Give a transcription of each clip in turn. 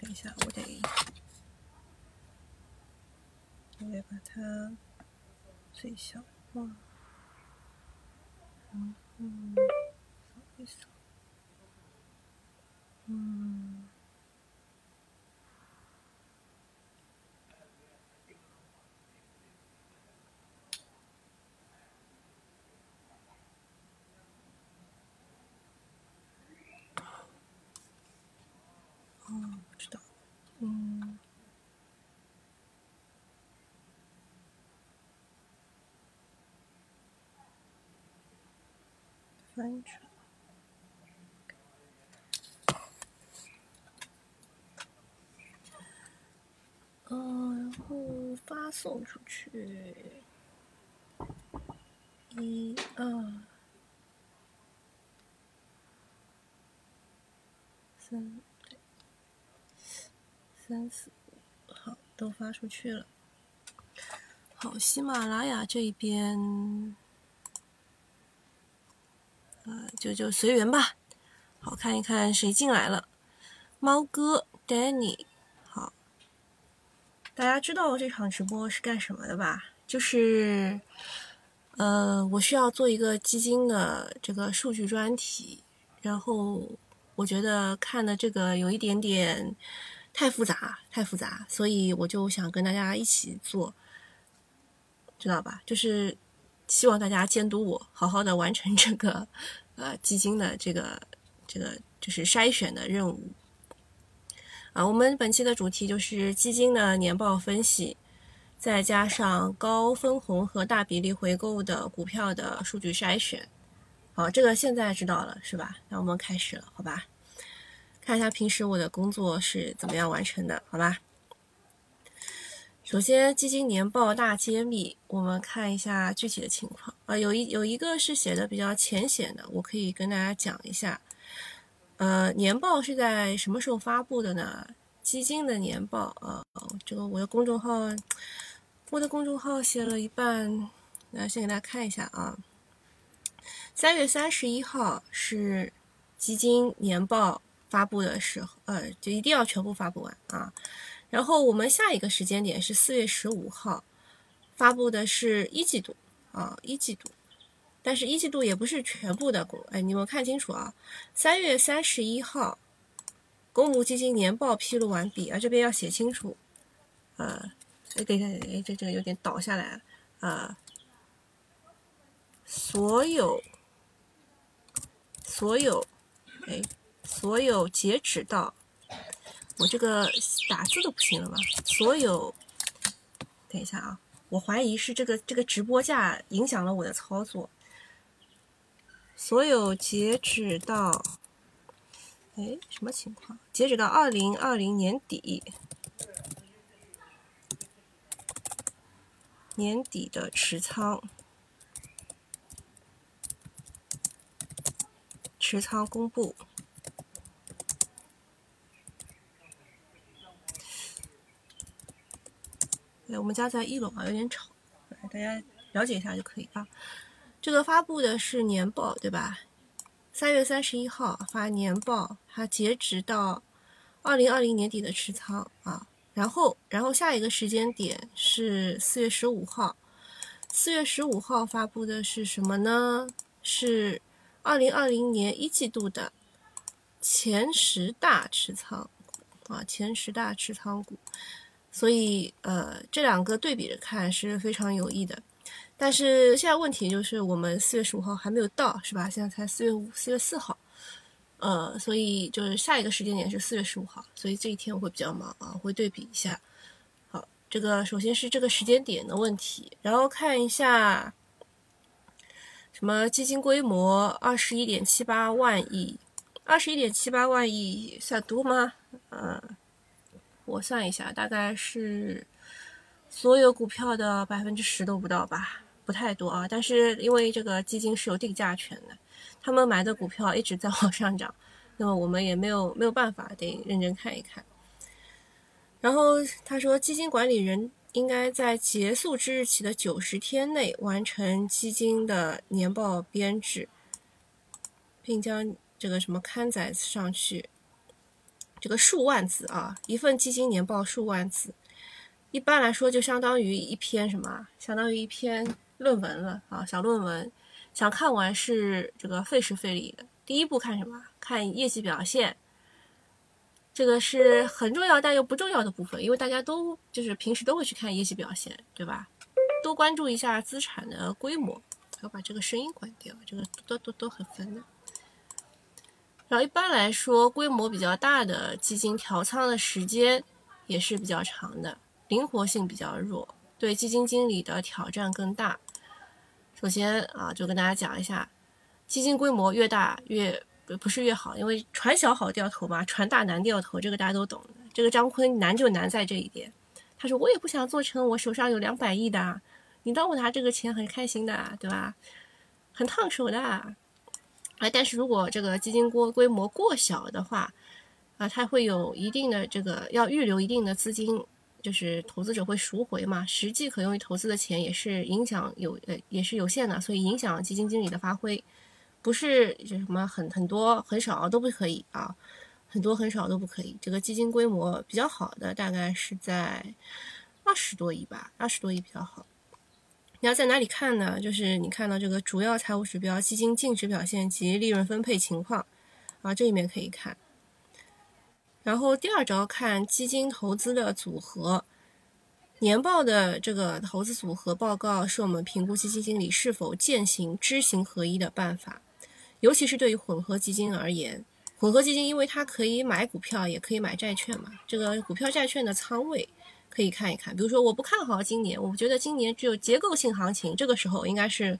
等一下，我得我得把它最小化，然后扫一扫，嗯。哦，不知道，嗯，翻译出来，嗯，然后发送出去，一二三。三四五，好，都发出去了。好，喜马拉雅这边，呃，就就随缘吧。好看一看谁进来了。猫哥，Danny，好。大家知道这场直播是干什么的吧？就是，呃，我需要做一个基金的这个数据专题，然后我觉得看的这个有一点点。太复杂，太复杂，所以我就想跟大家一起做，知道吧？就是希望大家监督我，好好的完成这个呃基金的这个这个就是筛选的任务。啊，我们本期的主题就是基金的年报分析，再加上高分红和大比例回购的股票的数据筛选。好，这个现在知道了是吧？那我们开始了，好吧？看一下平时我的工作是怎么样完成的，好吧？首先，基金年报大揭秘，我们看一下具体的情况啊。有一有一个是写的比较浅显的，我可以跟大家讲一下。呃，年报是在什么时候发布的呢？基金的年报啊，这个我的公众号，我的公众号写了一半，那先给大家看一下啊。三月三十一号是基金年报。发布的时候，呃，就一定要全部发布完啊。然后我们下一个时间点是四月十五号，发布的是一季度啊，一季度。但是一季度也不是全部的公，哎，你们看清楚啊。三月三十一号，公募基金年报披露完毕啊，这边要写清楚。呃，哎，等一下，哎，这这个有点倒下来了啊。所有，所有，哎。所有截止到，我这个打字都不行了吗？所有，等一下啊，我怀疑是这个这个直播架影响了我的操作。所有截止到，哎，什么情况？截止到二零二零年底，年底的持仓，持仓公布。对，我们家在一楼啊，有点吵，大家了解一下就可以啊。这个发布的是年报，对吧？三月三十一号发年报，它截止到二零二零年底的持仓啊。然后，然后下一个时间点是四月十五号，四月十五号发布的是什么呢？是二零二零年一季度的前十大持仓啊，前十大持仓股。所以，呃，这两个对比着看是非常有益的。但是现在问题就是，我们四月十五号还没有到，是吧？现在才四月五、四月四号，呃，所以就是下一个时间点是四月十五号，所以这一天我会比较忙啊，会对比一下。好，这个首先是这个时间点的问题，然后看一下什么基金规模二十一点七八万亿，二十一点七八万亿算多吗？嗯。我算一下，大概是所有股票的百分之十都不到吧，不太多啊。但是因为这个基金是有定价权的，他们买的股票一直在往上涨，那么我们也没有没有办法，得认真看一看。然后他说，基金管理人应该在结束之日起的九十天内完成基金的年报编制，并将这个什么刊载上去。这个数万字啊，一份基金年报数万字，一般来说就相当于一篇什么？相当于一篇论文了啊，小论文。想看完是这个费时费力的。第一步看什么？看业绩表现，这个是很重要但又不重要的部分，因为大家都就是平时都会去看业绩表现，对吧？多关注一下资产的规模。要把这个声音关掉，这个都都都很烦的。然后一般来说，规模比较大的基金调仓的时间也是比较长的，灵活性比较弱，对基金经理的挑战更大。首先啊，就跟大家讲一下，基金规模越大越不是越好，因为船小好掉头嘛，船大难掉头，这个大家都懂。这个张坤难就难在这一点，他说我也不想做成我手上有两百亿的，你当我拿这个钱很开心的，对吧？很烫手的。啊，但是如果这个基金规规模过小的话，啊，它会有一定的这个要预留一定的资金，就是投资者会赎回嘛，实际可用于投资的钱也是影响有呃也是有限的，所以影响基金经理的发挥，不是就什么很很多很少都不可以啊，很多很少都不可以。这个基金规模比较好的大概是在二十多亿吧，二十多亿比较好。你要在哪里看呢？就是你看到这个主要财务指标、基金净值表现及利润分配情况啊，这里面可以看。然后第二招看基金投资的组合，年报的这个投资组合报告是我们评估基金经理是否践行知行合一的办法，尤其是对于混合基金而言，混合基金因为它可以买股票也可以买债券嘛，这个股票债券的仓位。可以看一看，比如说我不看好今年，我觉得今年只有结构性行情，这个时候应该是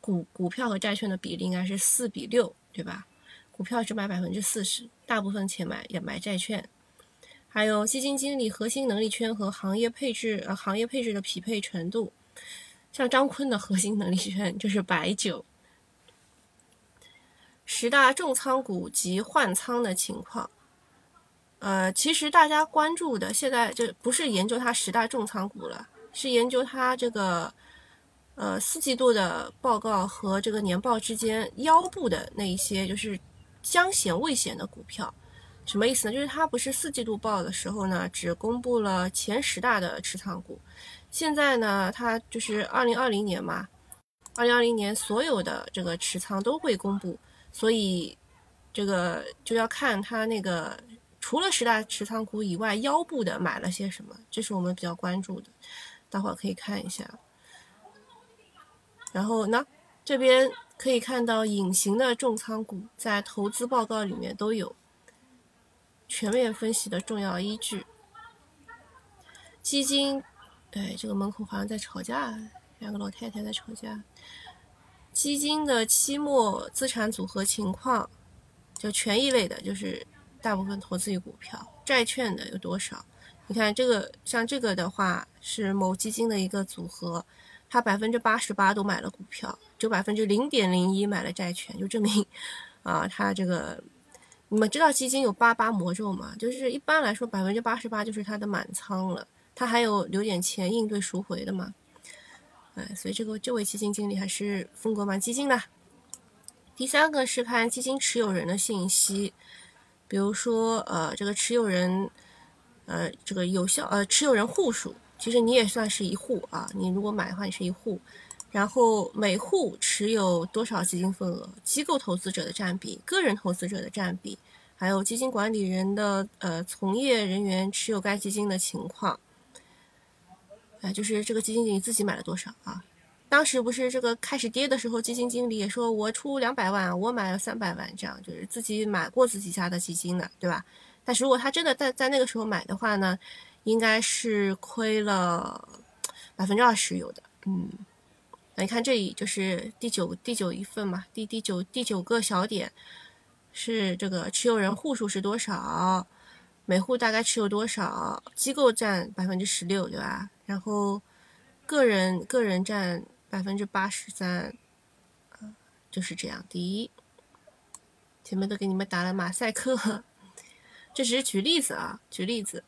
股股票和债券的比例应该是四比六，对吧？股票只买百分之四十，大部分钱买也买债券。还有基金经理核心能力圈和行业配置呃行业配置的匹配程度，像张坤的核心能力圈就是白酒。十大重仓股及换仓的情况。呃，其实大家关注的现在就不是研究它十大重仓股了，是研究它这个呃四季度的报告和这个年报之间腰部的那一些就是将显未显的股票，什么意思呢？就是它不是四季度报的时候呢，只公布了前十大的持仓股，现在呢，它就是二零二零年嘛，二零二零年所有的这个持仓都会公布，所以这个就要看它那个。除了十大持仓股以外，腰部的买了些什么？这是我们比较关注的，待会儿可以看一下。然后呢，这边可以看到隐形的重仓股在投资报告里面都有全面分析的重要依据。基金，哎，这个门口好像在吵架，两个老太太在吵架。基金的期末资产组合情况，就权益类的，就是。大部分投资于股票、债券的有多少？你看这个，像这个的话是某基金的一个组合，它百分之八十八都买了股票，就百分之零点零一买了债券，就证明啊，它这个你们知道基金有八八魔咒吗？就是一般来说百分之八十八就是它的满仓了，它还有留点钱应对赎回的嘛。哎，所以这个这位基金经理还是风格蛮激进的。第三个是看基金持有人的信息。比如说，呃，这个持有人，呃，这个有效，呃，持有人户数，其实你也算是一户啊。你如果买的话，你是一户。然后每户持有多少基金份额，机构投资者的占比，个人投资者的占比，还有基金管理人的呃从业人员持有该基金的情况，哎，就是这个基金经理自己买了多少啊？当时不是这个开始跌的时候，基金经理也说我出两百万，我买了三百万，这样就是自己买过自己家的基金的，对吧？但是如果他真的在在那个时候买的话呢，应该是亏了百分之二十有的，嗯。那你看这里就是第九第九一份嘛，第第九第九个小点是这个持有人户数是多少，每户大概持有多少，机构占百分之十六，对吧？然后个人个人占。百分之八十三，就是这样。第一，前面都给你们打了马赛克，这只是举例子啊，举例子。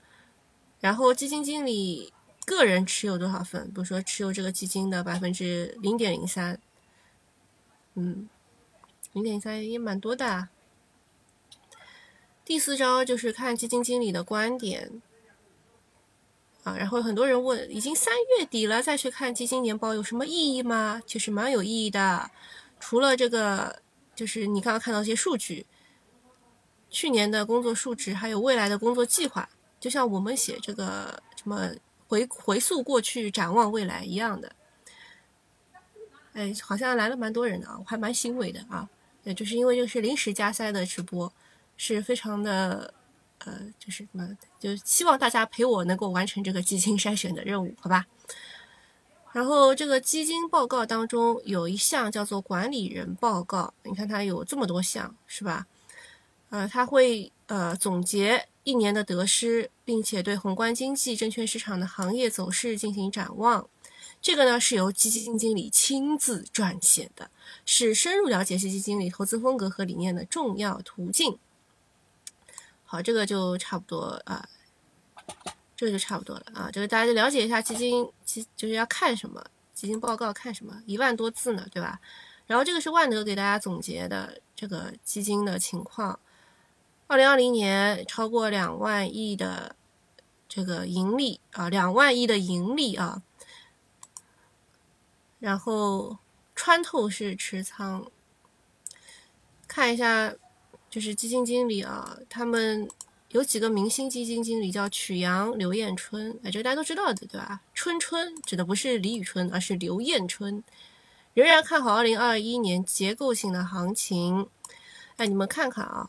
然后基金经理个人持有多少份？比如说持有这个基金的百分之零点零三，嗯，零点零三也蛮多的。第四招就是看基金经理的观点啊。然后很多人问，已经三月底了，再去看基金年报有什么意义吗？其实蛮有意义的。除了这个，就是你刚刚看到一些数据，去年的工作数值，还有未来的工作计划，就像我们写这个什么回回溯过去，展望未来一样的。哎，好像来了蛮多人的啊，我还蛮欣慰的啊。也就是因为这是临时加塞的直播，是非常的，呃，就是什么，就希望大家陪我能够完成这个基金筛选的任务，好吧？然后这个基金报告当中有一项叫做管理人报告，你看它有这么多项，是吧？呃，它会呃总结一年的得失，并且对宏观经济、证券市场的行业走势进行展望。这个呢是由基金经理亲自撰写的，是深入了解基金经理投资风格和理念的重要途径。好，这个就差不多啊，这个就差不多了啊，这个大家就了解一下基金基就是要看什么基金报告看什么，一万多字呢，对吧？然后这个是万德给大家总结的这个基金的情况，二零二零年超过两万亿的这个盈利啊，两万亿的盈利啊。然后穿透式持仓，看一下，就是基金经理啊，他们有几个明星基金经理叫曲阳、刘彦春，哎，这个大家都知道的，对吧？春春指的不是李宇春，而是刘彦春，仍然看好二零二一年结构性的行情。哎，你们看看啊。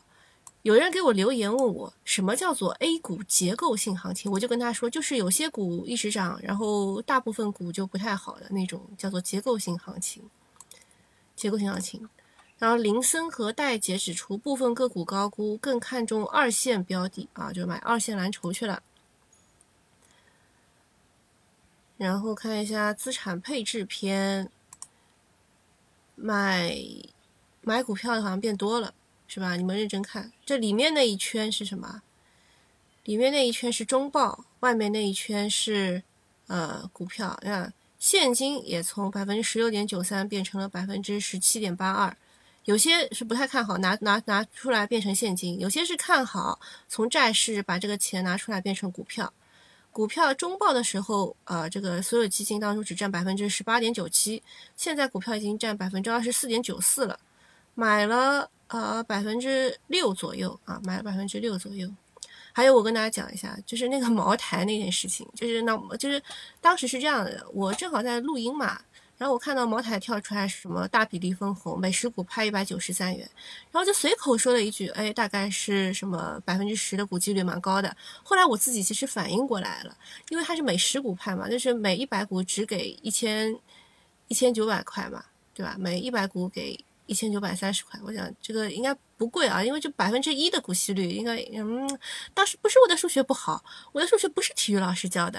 有人给我留言问我，什么叫做 A 股结构性行情？我就跟他说，就是有些股一直涨，然后大部分股就不太好的那种，叫做结构性行情。结构性行情。然后林森和戴姐指出，部分个股高估，更看重二线标的啊，就买二线蓝筹去了。然后看一下资产配置篇，买买股票的好像变多了。是吧？你们认真看，这里面那一圈是什么？里面那一圈是中报，外面那一圈是呃股票。那现金也从百分之十六点九三变成了百分之十七点八二。有些是不太看好，拿拿拿出来变成现金；有些是看好，从债市把这个钱拿出来变成股票。股票中报的时候，呃，这个所有基金当中只占百分之十八点九七，现在股票已经占百分之二十四点九四了，买了。呃，百分之六左右啊，买了百分之六左右。还有，我跟大家讲一下，就是那个 茅台那件事情，就是那，就是当时是这样的，我正好在录音嘛，然后我看到茅台跳出来什么大比例分红，每十股派一百九十三元，然后就随口说了一句，哎，大概是什么百分之十的股几率蛮高的。后来我自己其实反应过来了，因为它是每十股派嘛，就是每一百股只给一千一千九百块嘛，对吧？每一百股给。一千九百三十块，我想这个应该不贵啊，因为就百分之一的股息率，应该嗯，当时不是我的数学不好，我的数学不是体育老师教的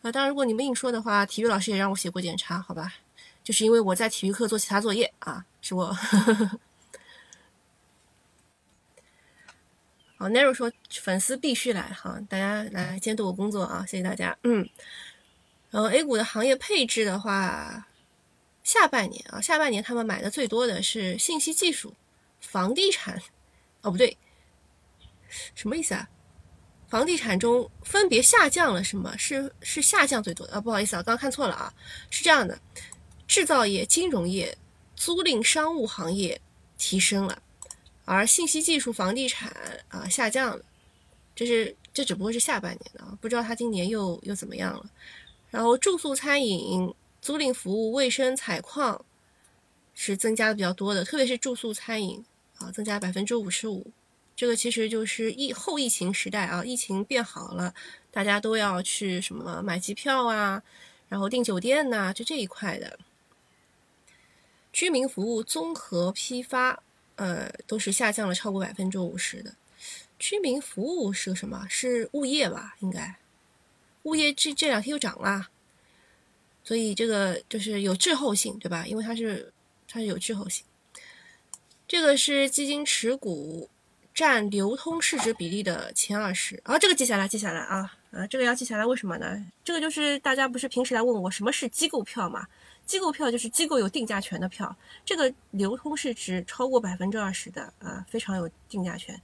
啊。当然，如果你们硬说的话，体育老师也让我写过检查，好吧？就是因为我在体育课做其他作业啊，是我。好，Nero 说粉丝必须来哈，大家来监督我工作啊，谢谢大家。嗯，然后 A 股的行业配置的话。下半年啊，下半年他们买的最多的是信息技术、房地产，哦不对，什么意思啊？房地产中分别下降了什么？是是下降最多的啊？不好意思啊，刚刚看错了啊，是这样的，制造业、金融业、租赁商务行业提升了，而信息技术、房地产啊下降了，这是这只不过是下半年的啊，不知道他今年又又怎么样了。然后住宿餐饮。租赁服务、卫生、采矿是增加的比较多的，特别是住宿餐饮啊，增加百分之五十五。这个其实就是疫后疫情时代啊，疫情变好了，大家都要去什么买机票啊，然后订酒店呐，就这一块的。居民服务、综合批发，呃，都是下降了超过百分之五十的。居民服务是个什么？是物业吧？应该，物业这这两天又涨了。所以这个就是有滞后性，对吧？因为它是它是有滞后性。这个是基金持股占流通市值比例的前二十，啊，这个记下来，记下来啊啊，这个要记下来，为什么呢？这个就是大家不是平时来问我什么是机构票嘛？机构票就是机构有定价权的票，这个流通市值超过百分之二十的啊，非常有定价权。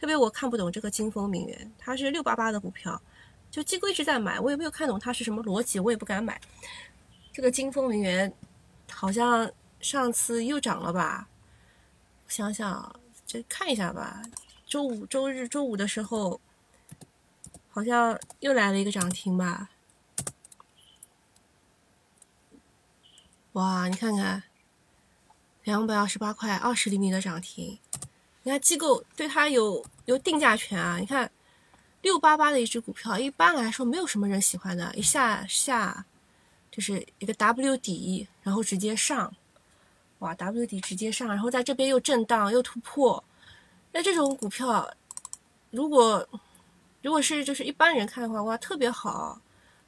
特别我看不懂这个金风名媛，它是六八八的股票，就机构一直在买，我也没有看懂它是什么逻辑，我也不敢买。这个金风名媛好像上次又涨了吧？想想，这看一下吧。周五、周日、周五的时候，好像又来了一个涨停吧？哇，你看看，两百二十八块二十厘米的涨停。你看机构对它有有定价权啊！你看六八八的一只股票，一般来说没有什么人喜欢的，一下下就是一个 W 底，然后直接上，哇，W 底直接上，然后在这边又震荡又突破。那这种股票，如果如果是就是一般人看的话，哇，特别好，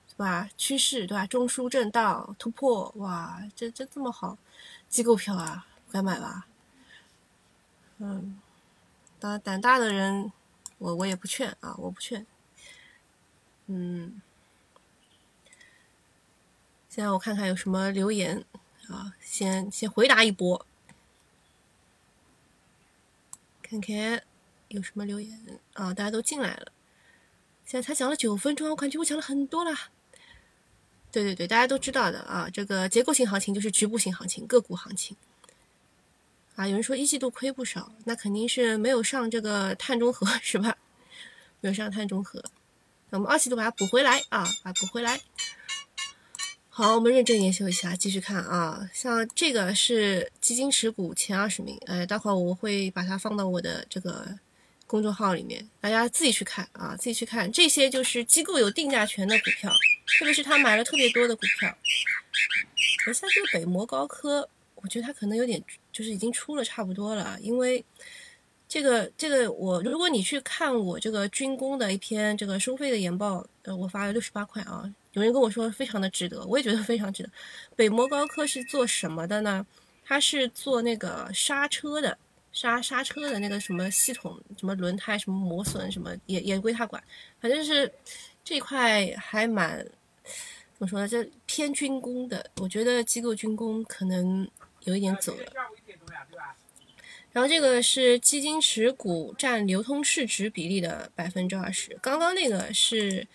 对吧？趋势对吧？中枢震荡突破，哇，这这这么好，机构票啊，该买吧？嗯，当然胆大的人，我我也不劝啊，我不劝。嗯，现在我看看有什么留言啊，先先回答一波。看看有什么留言啊？大家都进来了，现在才讲了九分钟，我感觉我讲了很多了。对对对，大家都知道的啊，这个结构性行情就是局部性行情，个股行情。啊，有人说一季度亏不少，那肯定是没有上这个碳中和 是吧？没有上碳中和，那我们二季度把它补回来啊，把它补回来。好，我们认真研究一下，继续看啊。像这个是基金持股前二十名，呃，待会儿我会把它放到我的这个公众号里面，大家自己去看啊，自己去看。这些就是机构有定价权的股票，特别是他买了特别多的股票。我现在这个北摩高科，我觉得它可能有点，就是已经出了差不多了，因为这个这个我，如果你去看我这个军工的一篇这个收费的研报，呃，我发了六十八块啊。有人跟我说非常的值得，我也觉得非常值得。北摩高科是做什么的呢？它是做那个刹车的，刹刹车的那个什么系统，什么轮胎什么磨损什么也也归他管。反正是这块还蛮怎么说呢？这偏军工的，我觉得机构军工可能有一点走了。然后这个是基金持股占流通市值比例的百分之二十，刚刚那个是。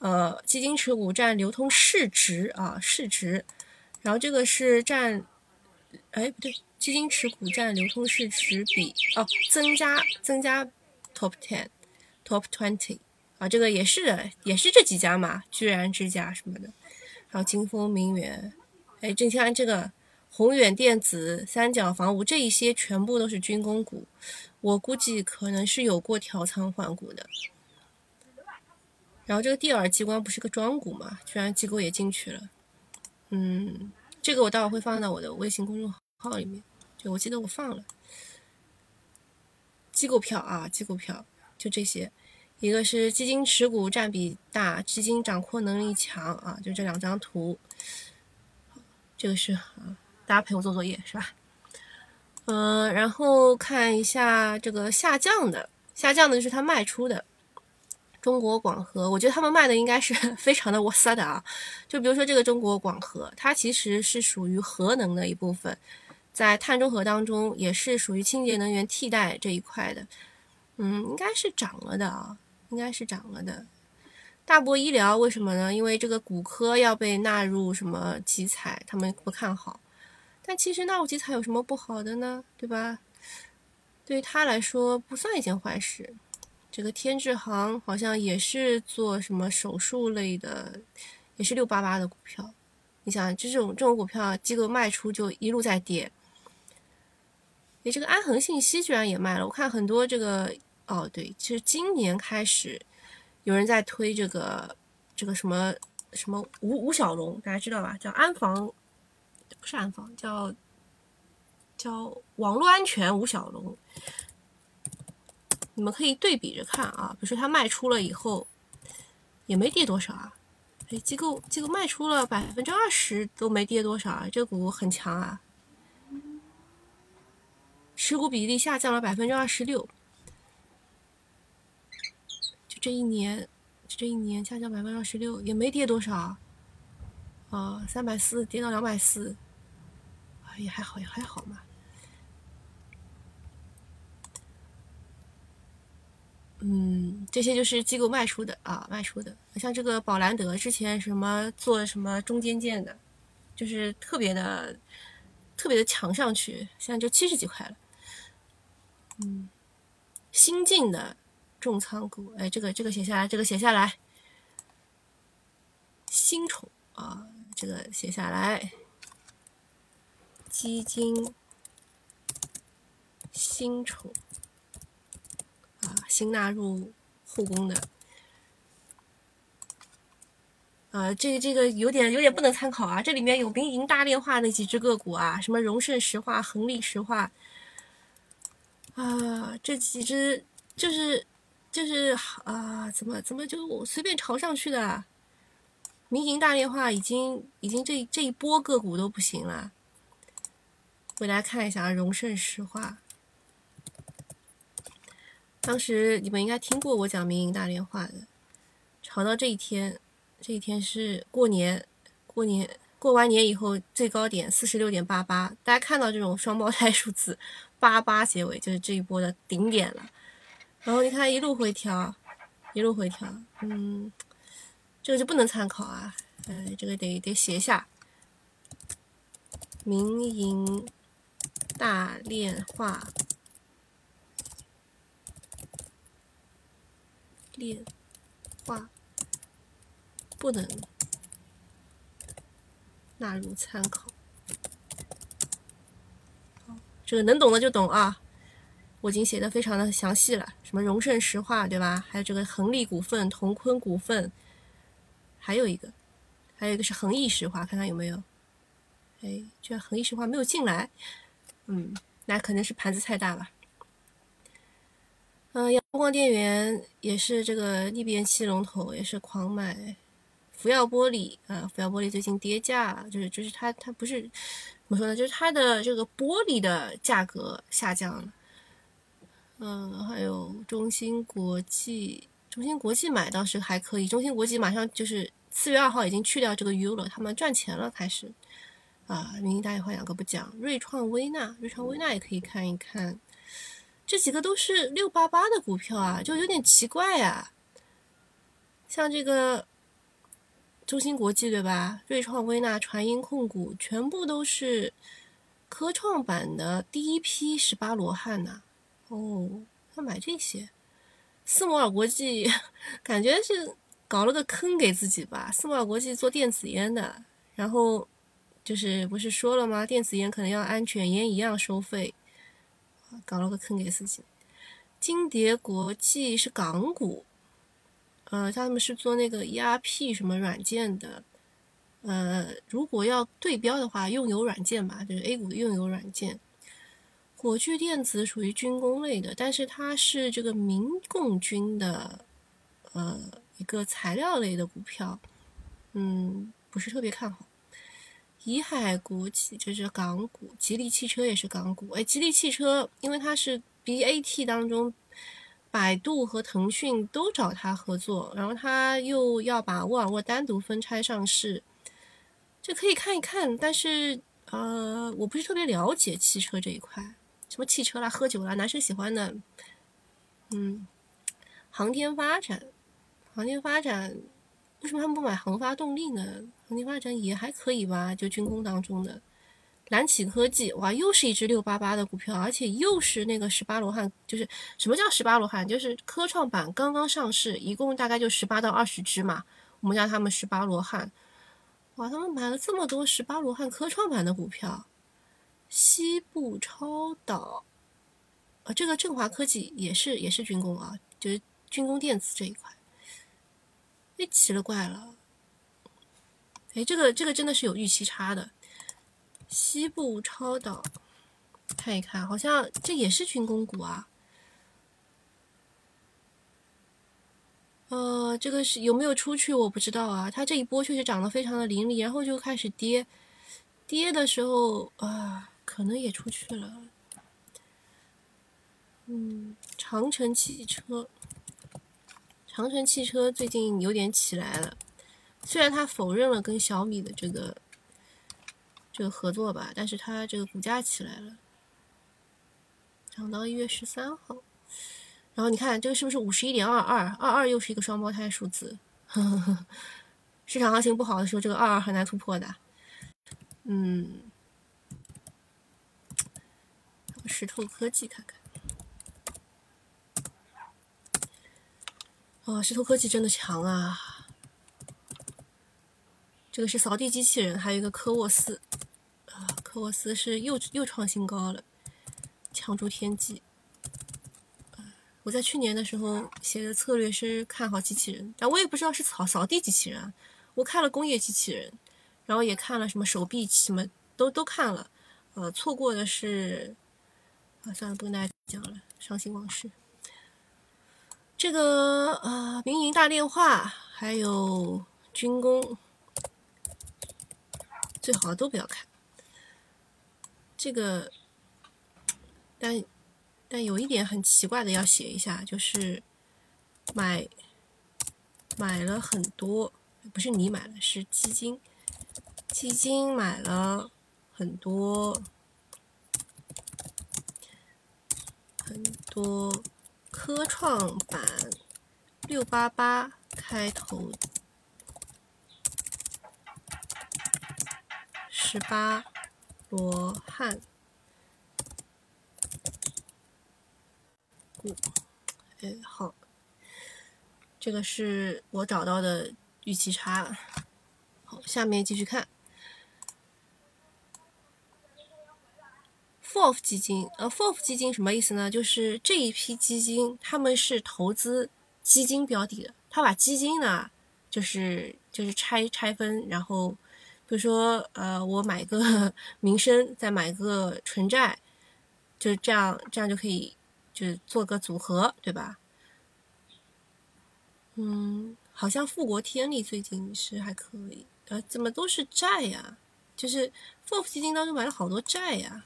呃，基金持股占流通市值啊，市值，然后这个是占，哎不对，基金持股占流通市值比哦，增加增加 top ten，top twenty 啊，这个也是的，也是这几家嘛，居然之家什么的，还有金丰名媛，哎，正像这个宏远电子、三角房屋这一些全部都是军工股，我估计可能是有过调仓换股的。然后这个蒂尔激光不是个庄股嘛？居然机构也进去了。嗯，这个我待会会放到我的微信公众号里面。就我记得我放了。机构票啊，机构票就这些。一个是基金持股占比大，基金掌控能力强啊，就这两张图。这个是啊，大家陪我做作业是吧？嗯，然后看一下这个下降的，下降的就是它卖出的。中国广核，我觉得他们卖的应该是 非常的哇塞的啊！就比如说这个中国广核，它其实是属于核能的一部分，在碳中和当中也是属于清洁能源替代这一块的，嗯，应该是涨了的啊，应该是涨了的。大博医疗为什么呢？因为这个骨科要被纳入什么集采，他们不看好。但其实纳入集采有什么不好的呢？对吧？对于他来说不算一件坏事。这个天智行好像也是做什么手术类的，也是六八八的股票。你想，这种这种股票，机构卖出就一路在跌。你这个安恒信息居然也卖了，我看很多这个哦，对，其实今年开始有人在推这个这个什么什么吴吴小龙，大家知道吧？叫安防，不是安防，叫叫网络安全吴小龙。你们可以对比着看啊，比如说它卖出了以后，也没跌多少啊。哎，机构机构卖出了百分之二十都没跌多少啊，这股很强啊。持股比例下降了百分之二十六，就这一年，就这一年下降百分之二十六，也没跌多少啊。三百四跌到两百四，也还好，也还好嘛。嗯，这些就是机构卖出的啊，卖出的。像这个宝兰德之前什么做什么中间件的，就是特别的特别的强上去，现在就七十几块了。嗯，新进的重仓股，哎，这个这个写下来，这个写下来。新宠啊，这个写下来，基金新宠啊。新纳入护工的，啊，这个这个有点有点不能参考啊！这里面有民营大炼化那几只个股啊，什么荣盛石化、恒力石化，啊，这几只就是就是啊，怎么怎么就随便炒上去的？民营大炼化已经已经这这一波个股都不行了。给大家看一下啊，荣盛石化。当时你们应该听过我讲民营大炼化的，炒到这一天，这一天是过年，过年过完年以后最高点四十六点八八，大家看到这种双胞胎数字八八结尾，就是这一波的顶点了。然后你看一路回调，一路回调，嗯，这个就不能参考啊，呃，这个得得写下民营大炼化。炼化不能纳入参考。这个能懂的就懂啊，我已经写的非常的详细了。什么荣盛石化对吧？还有这个恒力股份、同坤股份，还有一个，还有一个是恒益石化，看看有没有？哎，居然恒益石化没有进来，嗯，那可能是盘子太大了。嗯，阳光电源也是这个逆变器龙头，也是狂买。福耀玻璃啊，福耀玻璃最近跌价，就是就是它它不是怎么说呢？就是它的这个玻璃的价格下降了。嗯，还有中芯国际，中芯国际买倒是还可以。中芯国际马上就是四月二号已经去掉这个 U 了，他们赚钱了，开始啊。民营大业化两个不讲，瑞创微纳，瑞创微纳也可以看一看。这几个都是六八八的股票啊，就有点奇怪呀。像这个中芯国际对吧？瑞创微纳、传音控股，全部都是科创板的第一批十八罗汉呐。哦，要买这些。斯摩尔国际 感觉是搞了个坑给自己吧。斯摩尔国际做电子烟的，然后就是不是说了吗？电子烟可能要安全烟一样收费。搞了个坑给自己。金蝶国际是港股，呃，他们是做那个 ERP 什么软件的，呃，如果要对标的话，用友软件吧，就是 A 股的用友软件。火炬电子属于军工类的，但是它是这个民共军的，呃，一个材料类的股票，嗯，不是特别看好。怡海国际这是港股，吉利汽车也是港股。哎，吉利汽车因为它是 BAT 当中，百度和腾讯都找他合作，然后他又要把沃尔沃单独分拆上市，这可以看一看。但是呃，我不是特别了解汽车这一块，什么汽车啦、喝酒啦，男生喜欢的。嗯，航天发展，航天发展。为什么他们不买恒发动力呢？航天发展也还可以吧，就军工当中的蓝启科技，哇，又是一只六八八的股票，而且又是那个十八罗汉，就是什么叫十八罗汉？就是科创板刚刚上市，一共大概就十八到二十只嘛，我们叫他们十八罗汉。哇，他们买了这么多十八罗汉科创板的股票，西部超导，呃，这个振华科技也是也是军工啊，就是军工电子这一块。哎，奇了怪了！哎，这个这个真的是有预期差的。西部超导，看一看，好像这也是军工股啊。呃，这个是有没有出去我不知道啊。它这一波确实涨得非常的凌厉，然后就开始跌，跌的时候啊，可能也出去了。嗯，长城汽车。长城汽车最近有点起来了，虽然它否认了跟小米的这个这个合作吧，但是它这个股价起来了，涨到一月十三号。然后你看这个是不是五十一点二二？二二又是一个双胞胎数字。市场行情不好的时候，这个二二很难突破的。嗯，石头科技看看。哦，石头科技真的强啊！这个是扫地机器人，还有一个科沃斯，沃斯是又又创新高了，强出天际。我在去年的时候写的策略是看好机器人，但我也不知道是扫扫地机器人，我看了工业机器人，然后也看了什么手臂什么都都看了，呃，错过的是，啊，算了，不跟大家讲了，伤心往事。这个呃，民营大电话还有军工，最好都不要看。这个，但但有一点很奇怪的要写一下，就是买买了很多，不是你买了，是基金，基金买了很多很多。科创板六八八开头，十八罗汉股，哎，好，这个是我找到的预期差。好，下面继续看。FOF 基金，呃，FOF 基金什么意思呢？就是这一批基金，他们是投资基金标的的。他把基金呢，就是就是拆拆分，然后比如说，呃，我买个 民生，再买个纯债，就是这样，这样就可以，就是做个组合，对吧？嗯，好像富国天利最近是还可以，呃，怎么都是债呀？就是 FOF 基金当中买了好多债呀。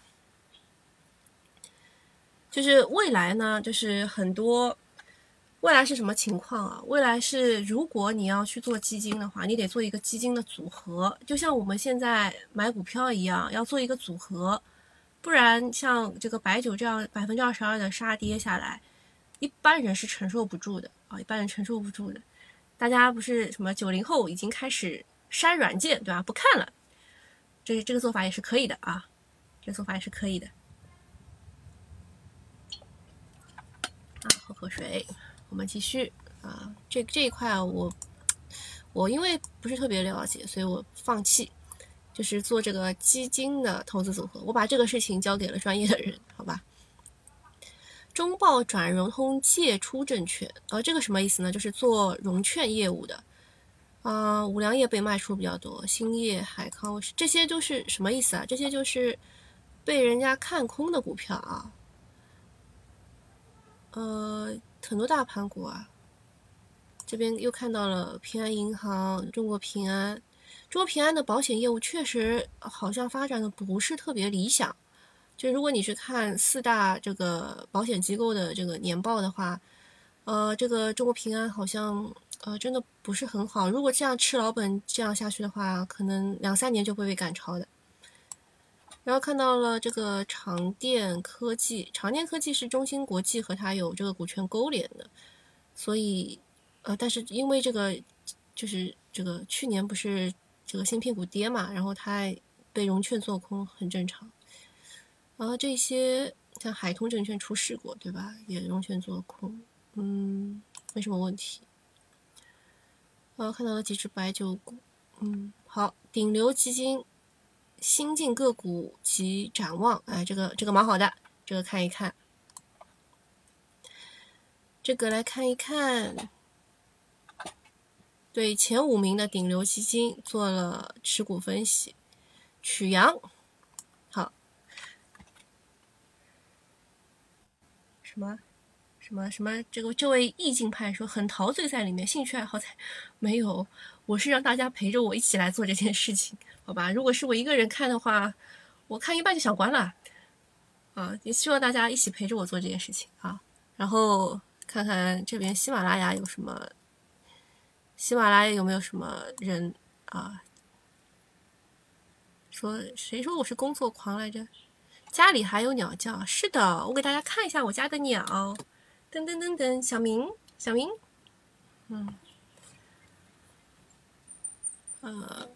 就是未来呢，就是很多未来是什么情况啊？未来是如果你要去做基金的话，你得做一个基金的组合，就像我们现在买股票一样，要做一个组合，不然像这个白酒这样百分之二十二的杀跌下来，一般人是承受不住的啊，一般人承受不住的。大家不是什么九零后已经开始删软件对吧？不看了，这这个做法也是可以的啊，这个做法也是可以的。啊，喝口水，我们继续啊。这这一块我我因为不是特别了解，所以我放弃，就是做这个基金的投资组合。我把这个事情交给了专业的人，好吧？中报转融通借出证券，呃，这个什么意思呢？就是做融券业务的啊。五粮液被卖出比较多，兴业、海康这些都是什么意思啊？这些就是被人家看空的股票啊。呃，很多大盘股啊，这边又看到了平安银行、中国平安。中国平安的保险业务确实好像发展的不是特别理想。就如果你去看四大这个保险机构的这个年报的话，呃，这个中国平安好像呃真的不是很好。如果这样吃老本这样下去的话，可能两三年就会被赶超的。然后看到了这个长电科技，长电科技是中芯国际和它有这个股权勾连的，所以呃，但是因为这个就是这个去年不是这个芯片股跌嘛，然后它被融券做空很正常。然后这些像海通证券出事过，对吧？也融券做空，嗯，没什么问题。然后看到了几只白酒股，嗯，好，顶流基金。新进个股及展望，哎，这个这个蛮好的，这个看一看，这个来看一看，对前五名的顶流基金做了持股分析，曲阳，好，什么什么什么？这个这位意境派说很陶醉在里面，兴趣爱好在没有，我是让大家陪着我一起来做这件事情。好吧，如果是我一个人看的话，我看一半就想关了。啊，也希望大家一起陪着我做这件事情啊。然后看看这边喜马拉雅有什么，喜马拉雅有没有什么人啊？说谁说我是工作狂来着？家里还有鸟叫？是的，我给大家看一下我家的鸟。噔噔噔噔，小明，小明，嗯，呃，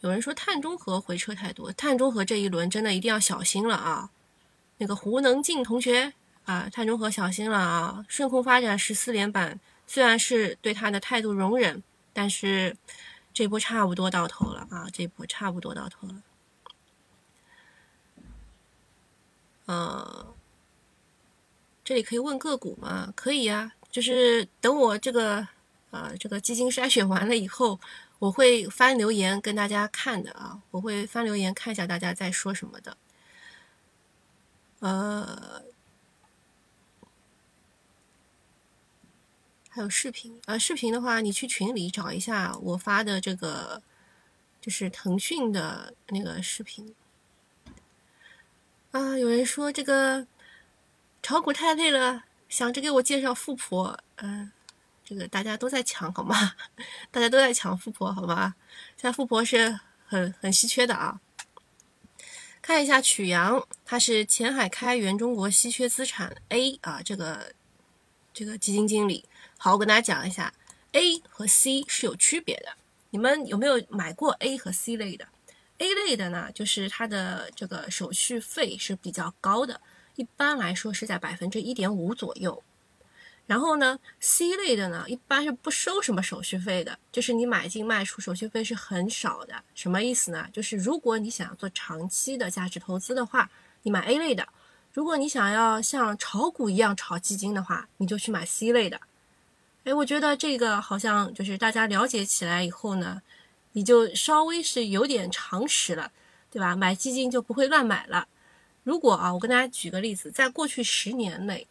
有人说碳中和回撤太多，碳中和这一轮真的一定要小心了啊！那个胡能静同学啊，碳中和小心了啊！顺控发展十四连板，虽然是对他的态度容忍，但是这波差不多到头了啊！这波差不多到头了，呃。这里可以问个股吗？可以呀，就是等我这个啊这个基金筛选完了以后，我会翻留言跟大家看的啊，我会翻留言看一下大家在说什么的。呃，还有视频啊，视频的话你去群里找一下我发的这个，就是腾讯的那个视频。啊，有人说这个。炒股太累了，想着给我介绍富婆，嗯，这个大家都在抢好吗？大家都在抢富婆好吗？现在富婆是很很稀缺的啊。看一下曲阳，他是前海开源中国稀缺资产 A 啊，这个这个基金经理。好，我跟大家讲一下，A 和 C 是有区别的。你们有没有买过 A 和 C 类的？A 类的呢，就是它的这个手续费是比较高的。一般来说是在百分之一点五左右，然后呢，C 类的呢，一般是不收什么手续费的，就是你买进卖出手续费是很少的。什么意思呢？就是如果你想要做长期的价值投资的话，你买 A 类的；如果你想要像炒股一样炒基金的话，你就去买 C 类的。哎，我觉得这个好像就是大家了解起来以后呢，你就稍微是有点常识了，对吧？买基金就不会乱买了。如果啊，我跟大家举个例子，在过去十年内，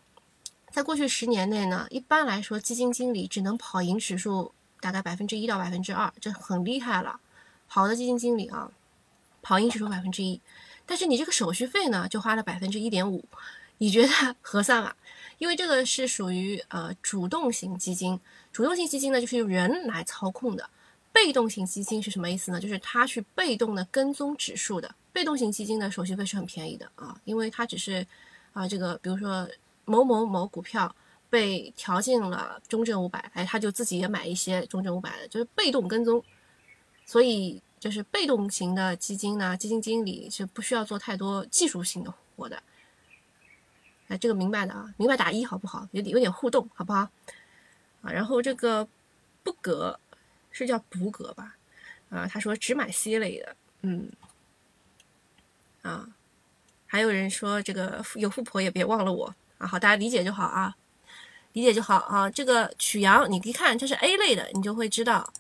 在过去十年内呢，一般来说，基金经理只能跑赢指数大概百分之一到百分之二，这很厉害了。好的基金经理啊，跑赢指数百分之一，但是你这个手续费呢，就花了百分之一点五，你觉得 合算吗？因为这个是属于呃主动型基金，主动型基金呢，就是由人来操控的。被动型基金是什么意思呢？就是它去被动的跟踪指数的。被动型基金的手续费是很便宜的啊，因为它只是啊，这个比如说某某某股票被调进了中证五百，哎，他就自己也买一些中证五百的，就是被动跟踪。所以就是被动型的基金呢，基金经理是不需要做太多技术性的活的。哎，这个明白的啊，明白打一好不好？有点有点互动，好不好？啊，然后这个不格。是叫布格吧？啊，他说只买 C 类的，嗯，啊，还有人说这个有富婆也别忘了我啊，好，大家理解就好啊，理解就好啊。这个曲阳，你一看这是 A 类的，你就会知道，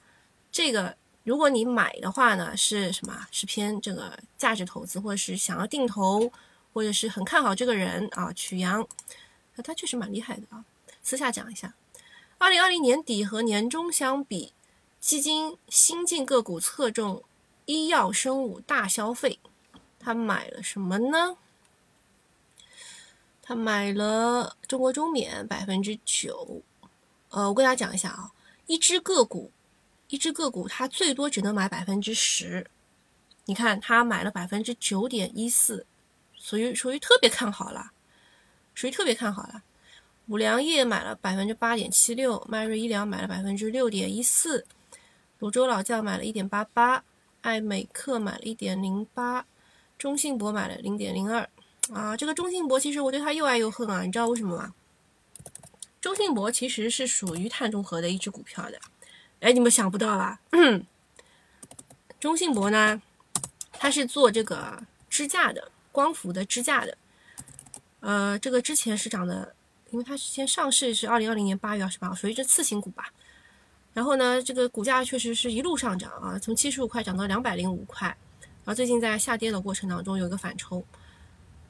这个如果你买的话呢，是什么？是偏这个价值投资，或者是想要定投，或者是很看好这个人啊。曲阳，那他确实蛮厉害的啊。私下讲一下，二零二零年底和年终相比。基金新进个股侧重医药生物大消费，他买了什么呢？他买了中国中免百分之九。呃，我跟大家讲一下啊，一只个股，一只个股，它最多只能买百分之十。你看，他买了百分之九点一四，属于属于特别看好了，属于特别看好了。五粮液买了百分之八点七六，迈瑞医疗买了百分之六点一四。泸州老窖买了一点八八，爱美克买了一点零八，中信博买了零点零二。啊，这个中信博其实我对它又爱又恨啊，你知道为什么吗？中信博其实是属于碳中和的一只股票的。哎，你们想不到吧？中信博呢，它是做这个支架的，光伏的支架的。呃，这个之前是涨的，因为它之前上市是二零二零年八月二十八号，属于这次新股吧。然后呢，这个股价确实是一路上涨啊，从七十五块涨到两百零五块，然后最近在下跌的过程当中有一个反抽。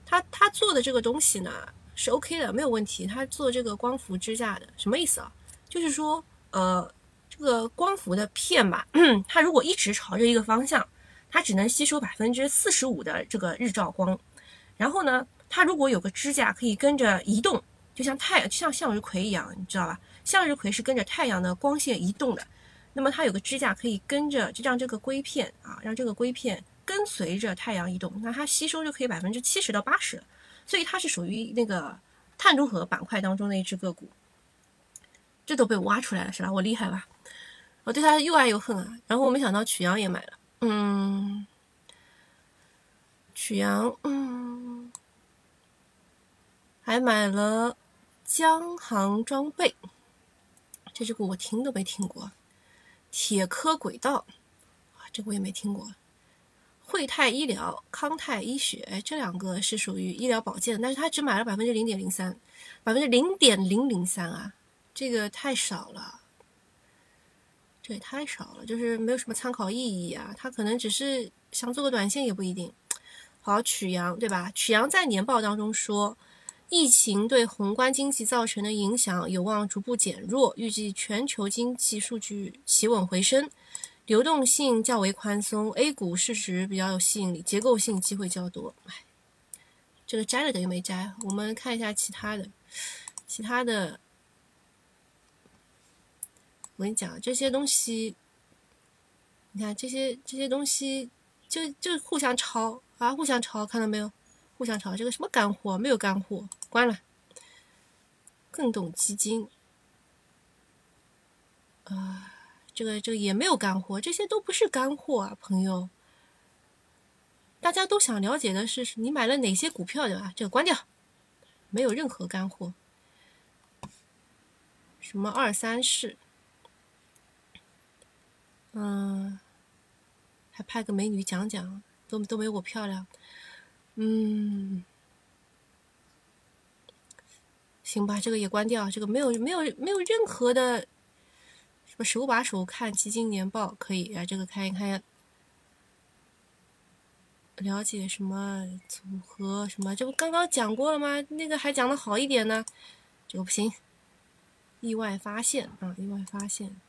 他他做的这个东西呢是 OK 的，没有问题。他做这个光伏支架的，什么意思啊？就是说，呃，这个光伏的片吧，它如果一直朝着一个方向，它只能吸收百分之四十五的这个日照光。然后呢，它如果有个支架可以跟着移动，就像太阳，就像向日葵一样，你知道吧？向日葵是跟着太阳的光线移动的，那么它有个支架可以跟着，就让这个硅片啊，让这个硅片跟随着太阳移动，那它吸收就可以百分之七十到八十，所以它是属于那个碳中和板块当中的一只个股，这都被挖出来了是吧？我厉害吧？我对它又爱又恨啊。然后我没想到曲阳也买了，嗯，曲阳，嗯，还买了江航装备，这只股我听都没听过。铁科轨道，啊，这个我也没听过。汇泰医疗、康泰医学，哎，这两个是属于医疗保健，但是他只买了百分之零点零三，百分之零点零零三啊，这个太少了，这也太少了，就是没有什么参考意义啊。他可能只是想做个短线，也不一定。好，曲阳对吧？曲阳在年报当中说，疫情对宏观经济造成的影响有望逐步减弱，预计全球经济数据企稳回升。流动性较为宽松，A 股市值比较有吸引力，结构性机会较多。哎，这个摘了等于没摘。我们看一下其他的，其他的，我跟你讲，这些东西，你看这些这些东西，就就互相抄啊，互相抄，看到没有？互相抄，这个什么干货？没有干货，关了。更懂基金，啊。这个这个也没有干货，这些都不是干货啊，朋友。大家都想了解的是你买了哪些股票，对吧？这个关掉，没有任何干货。什么二三事，嗯，还派个美女讲讲，都都没我漂亮。嗯，行吧，这个也关掉，这个没有没有没有任何的。手把手看基金年报可以啊，这个看一看，了解什么组合什么，这不刚刚讲过了吗？那个还讲的好一点呢，这个不行。意外发现啊，意外发现，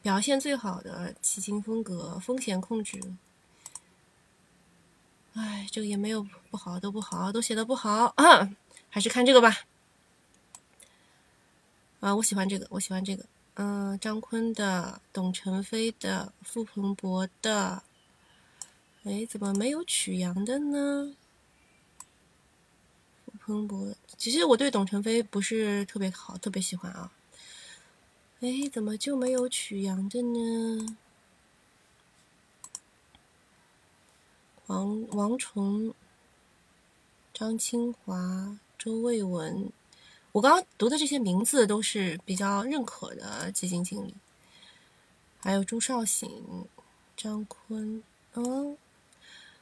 表现最好的基金风格，风险控制。哎，这个也没有不好，都不好，都写的不好啊，还是看这个吧。啊，我喜欢这个，我喜欢这个。嗯，张坤的、董承飞的、傅鹏博的，哎，怎么没有曲阳的呢？傅鹏博，其实我对董承飞不是特别好，特别喜欢啊。哎，怎么就没有曲阳的呢？王王崇、张清华、周卫文。我刚刚读的这些名字都是比较认可的基金经理，还有朱少醒、张坤，嗯，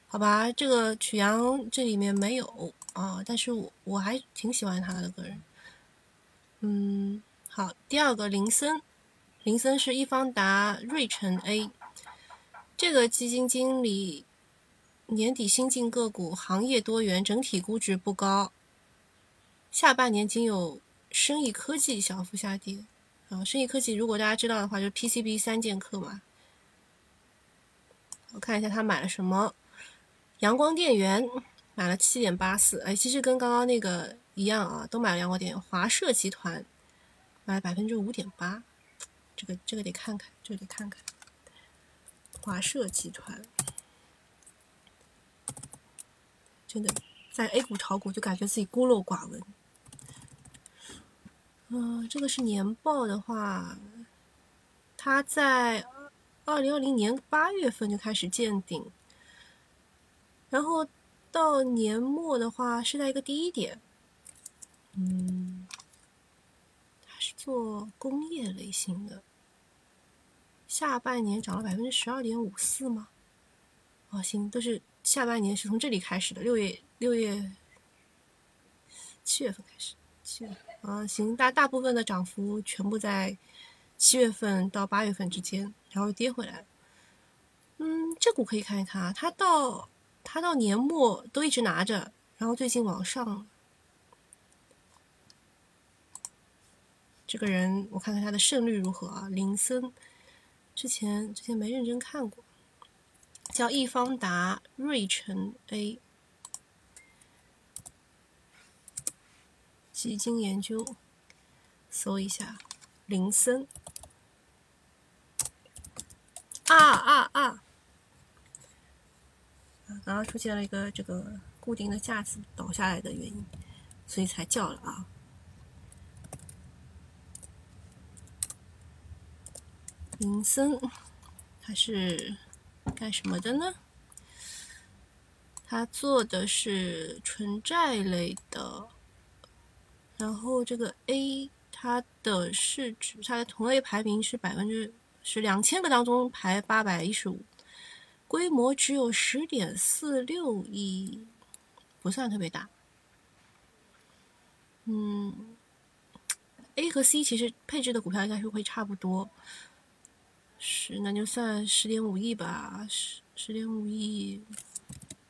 好吧，这个曲阳这里面没有啊，但是我我还挺喜欢他的个人，嗯，好，第二个林森，林森是易方达瑞城 A，这个基金经理年底新进个股行业多元，整体估值不高。下半年仅有生意科技小幅下跌，啊，生意科技如果大家知道的话，就是 PCB 三剑客嘛。我看一下他买了什么，阳光电源买了七点八四，哎，其实跟刚刚那个一样啊，都买了阳光电源。华硕集团买了百分之五点八，这个这个得看看，这个得看看。华硕集团真的在 A 股炒股就感觉自己孤陋寡闻。嗯，这个是年报的话，它在二零二零年八月份就开始见顶，然后到年末的话是在一个低点。嗯，它是做工业类型的，下半年涨了百分之十二点五四吗？哦，行，都是下半年是从这里开始的，六月六月七月份开始，七月。啊，行，大大部分的涨幅全部在七月份到八月份之间，然后跌回来嗯，这股可以看一看啊，它到它到年末都一直拿着，然后最近往上。这个人我看看他的胜率如何啊？林森，之前之前没认真看过，叫易方达瑞城 A。基金研究，搜一下林森啊啊啊！刚刚出现了一个这个固定的架子倒下来的原因，所以才叫了啊。林森，他是干什么的呢？他做的是纯债类的，然后这个 A 它的市值，它的同类排名是百分之是两千个当中排八百一十五，规模只有十点四六亿，不算特别大。嗯，A 和 C 其实配置的股票应该是会差不多，是那就算十点五亿吧，十十点五亿。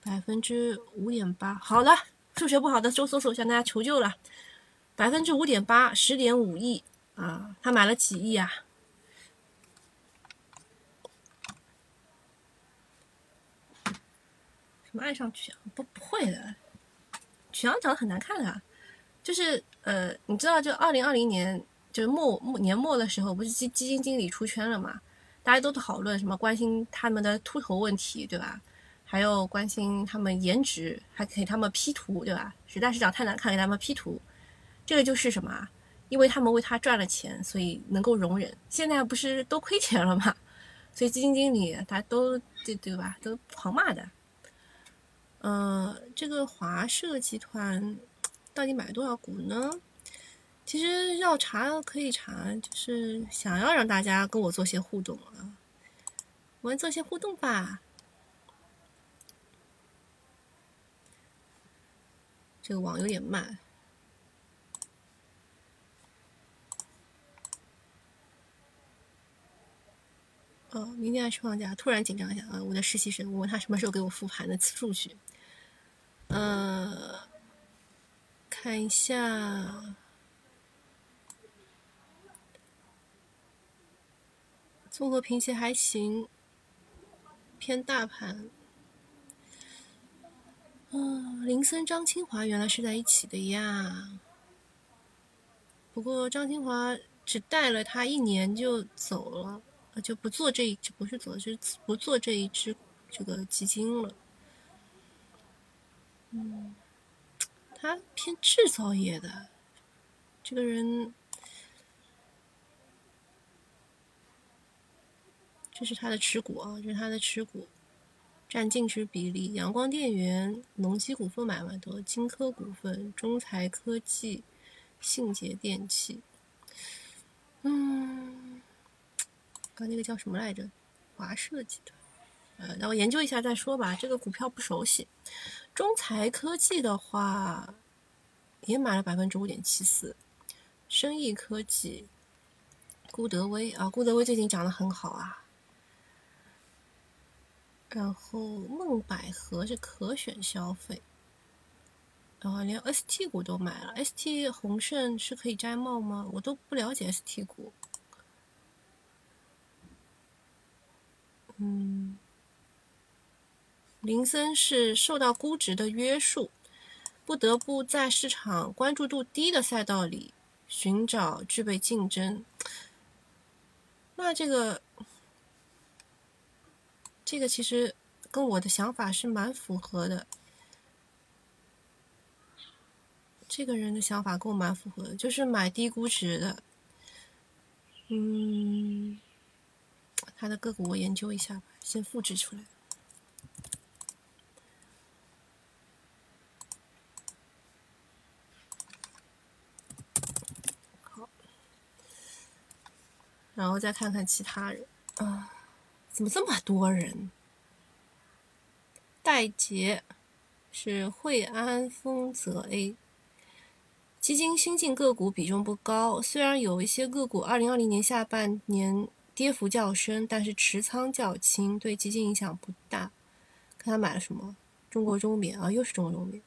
百分之五点八，好了，数学不好的周搜索向大家求救了。百分之五点八，十点五亿啊！他买了几亿啊？什么爱上曲阳？不不会的，曲阳长得很难看的。就是呃，你知道，就二零二零年就是末末年末的时候，不是基基金经理出圈了嘛？大家都讨论什么，关心他们的秃头问题，对吧？还有关心他们颜值，还给他们 P 图，对吧？实在是长太难看，给他们 P 图，这个就是什么？因为他们为他赚了钱，所以能够容忍。现在不是都亏钱了吗？所以基金经理大家都对对吧？都狂骂的。呃，这个华社集团到底买多少股呢？其实要查可以查，就是想要让大家跟我做些互动啊，我们做些互动吧。这个网有点慢。哦，明天还是放假，突然紧张一下啊！我的实习生，我问他什么时候给我复盘的数据。呃，看一下，综合评级还行，偏大盘。嗯，林森、张清华原来是在一起的呀。不过张清华只带了他一年就走了，就不做这一，不是做，就是不做这一支这个基金了。嗯，他偏制造业的，这个人，这是他的持股啊，这是他的持股。占净值比例：阳光电源、农机股份买卖多，金科股份、中材科技、信捷电器。嗯，刚那个叫什么来着？华设集团。呃，让我研究一下再说吧。这个股票不熟悉。中材科技的话，也买了百分之五点七四。生意科技，顾德威啊，顾德威最近涨得很好啊。然后梦百合是可选消费，然后连 ST 股都买了。ST 宏盛是可以摘帽吗？我都不了解 ST 股。嗯，林森是受到估值的约束，不得不在市场关注度低的赛道里寻找具备竞争。那这个。这个其实跟我的想法是蛮符合的。这个人的想法跟我蛮符合的，就是买低估值的。嗯，他的个股我研究一下吧，先复制出来。好，然后再看看其他人啊。怎么这么多人？戴杰是惠安丰泽 A 基金新进个股比重不高，虽然有一些个股二零二零年下半年跌幅较深，但是持仓较轻，对基金影响不大。看他买了什么？中国中免啊，又是中国中免，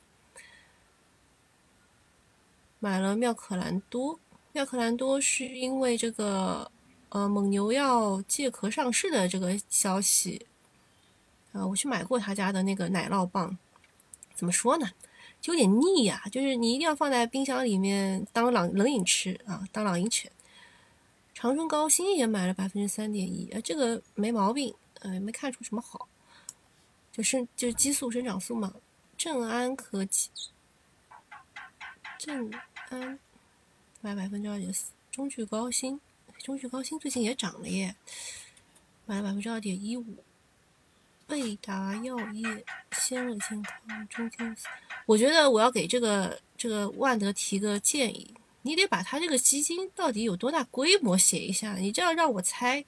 买了妙可蓝多。妙可蓝多是因为这个。呃，蒙牛要借壳上市的这个消息，啊，我去买过他家的那个奶酪棒，怎么说呢，就有点腻呀，就是你一定要放在冰箱里面当冷冷饮吃啊，当冷饮犬。长春高新也买了百分之三点一，呃，这个没毛病，呃，没看出什么好，就是就是激素生长素嘛，正安科技，正安买百分之二点四，中炬高新，中炬高新最近也涨了耶，买了百分之二点一五。贝达药业、仙乐健康、中天，我觉得我要给这个这个万德提个建议，你得把他这个基金到底有多大规模写一下，你这样让我猜，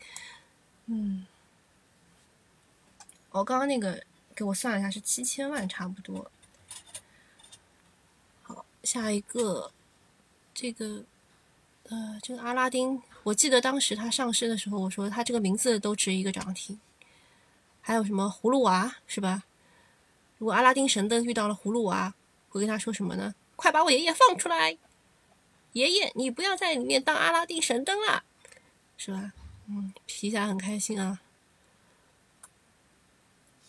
嗯，我刚刚那个给我算了一下是七千万差不多。好，下一个，这个，呃，这个阿拉丁，我记得当时它上市的时候，我说它这个名字都值一个涨停。还有什么葫芦娃是吧？如果阿拉丁神灯遇到了葫芦娃，会跟他说什么呢？快把我爷爷放出来！爷爷，你不要在里面当阿拉丁神灯了，是吧？嗯，皮下很开心啊。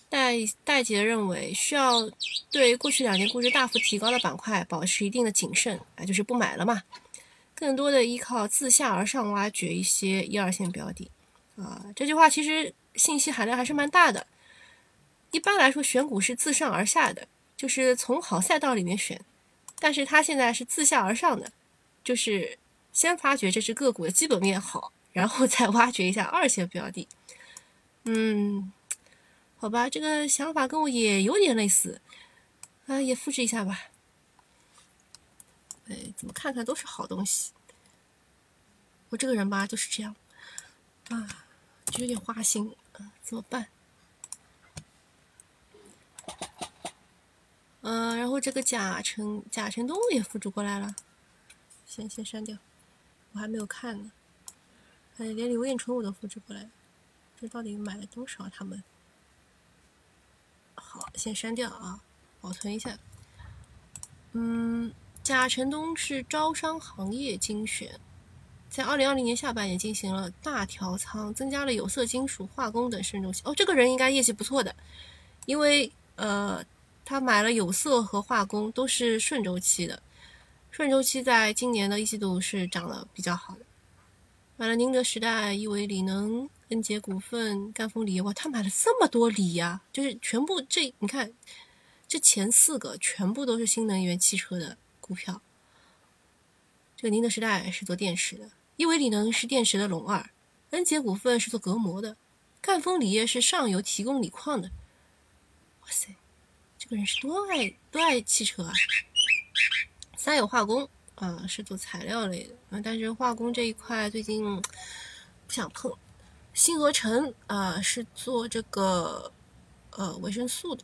戴戴杰认为，需要对过去两年估值大幅提高的板块保持一定的谨慎啊，就是不买了嘛。更多的依靠自下而上挖掘一些一二线标的啊。这句话其实。信息含量还是蛮大的。一般来说，选股是自上而下的，就是从好赛道里面选。但是它现在是自下而上的，就是先发掘这只个股的基本面好，然后再挖掘一下二线标的。嗯，好吧，这个想法跟我也有点类似，啊，也复制一下吧。哎，怎么看看都是好东西。我这个人吧就是这样，啊，就有点花心。啊怎么办？嗯，然后这个甲辰甲辰东也复制过来了，先先删掉，我还没有看呢。哎，连刘彦春我都复制过来，这到底买了多少？他们？好，先删掉啊，保存一下。嗯，甲辰东是招商行业精选。在二零二零年下半年进行了大调仓，增加了有色金属、化工等顺周期。哦，这个人应该业绩不错的，因为呃，他买了有色和化工都是顺周期的，顺周期在今年的一季度是涨得比较好的。买了宁德时代、亿维锂能、恩捷股份、赣锋锂业，哇，他买了这么多锂呀！就是全部这你看，这前四个全部都是新能源汽车的股票。这个宁德时代是做电池的。亿维锂能是电池的龙二，恩捷股份是做隔膜的，赣锋锂业是上游提供锂矿的。哇塞，这个人是多爱多爱汽车啊！三有化工啊，是做材料类的啊，但是化工这一块最近不想碰。新合成啊，是做这个呃维生素的，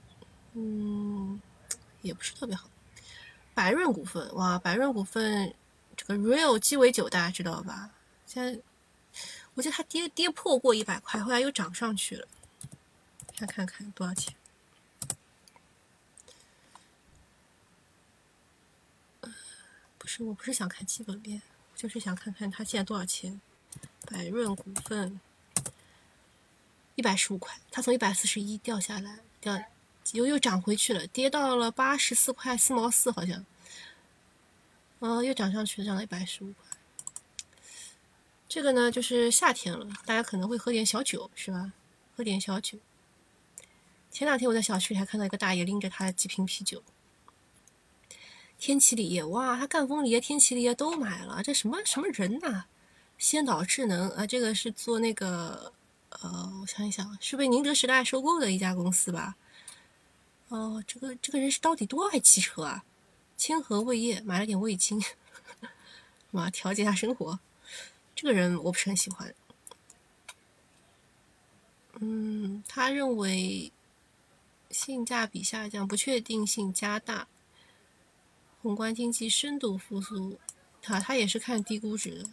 嗯，也不是特别好。百润股份哇，百润股份。这个 Real 鸡尾酒大家知道吧？现在我记得它跌跌破过一百块，后来又涨上去了。再看看多少钱？是，我不是想看基本面，就是想看看它现在多少钱。百润股份一百十五块，它从一百四十一掉下来，掉又又涨回去了，跌到了八十四块四毛四，好像。哦，又涨上去了，涨了一百十五块。这个呢，就是夏天了，大家可能会喝点小酒，是吧？喝点小酒。前两天我在小区里还看到一个大爷拎着他几瓶啤酒。天齐锂业，哇，他赣锋锂业、天齐锂业都买了，这什么什么人呐？先导智能啊，这个是做那个，呃，我想一想，是被宁德时代收购的一家公司吧？哦，这个这个人是到底多爱汽车啊？千和味业买了点味精，嘛调节下生活。这个人我不是很喜欢。嗯，他认为性价比下降，不确定性加大，宏观经济深度复苏。他他也是看低估值的，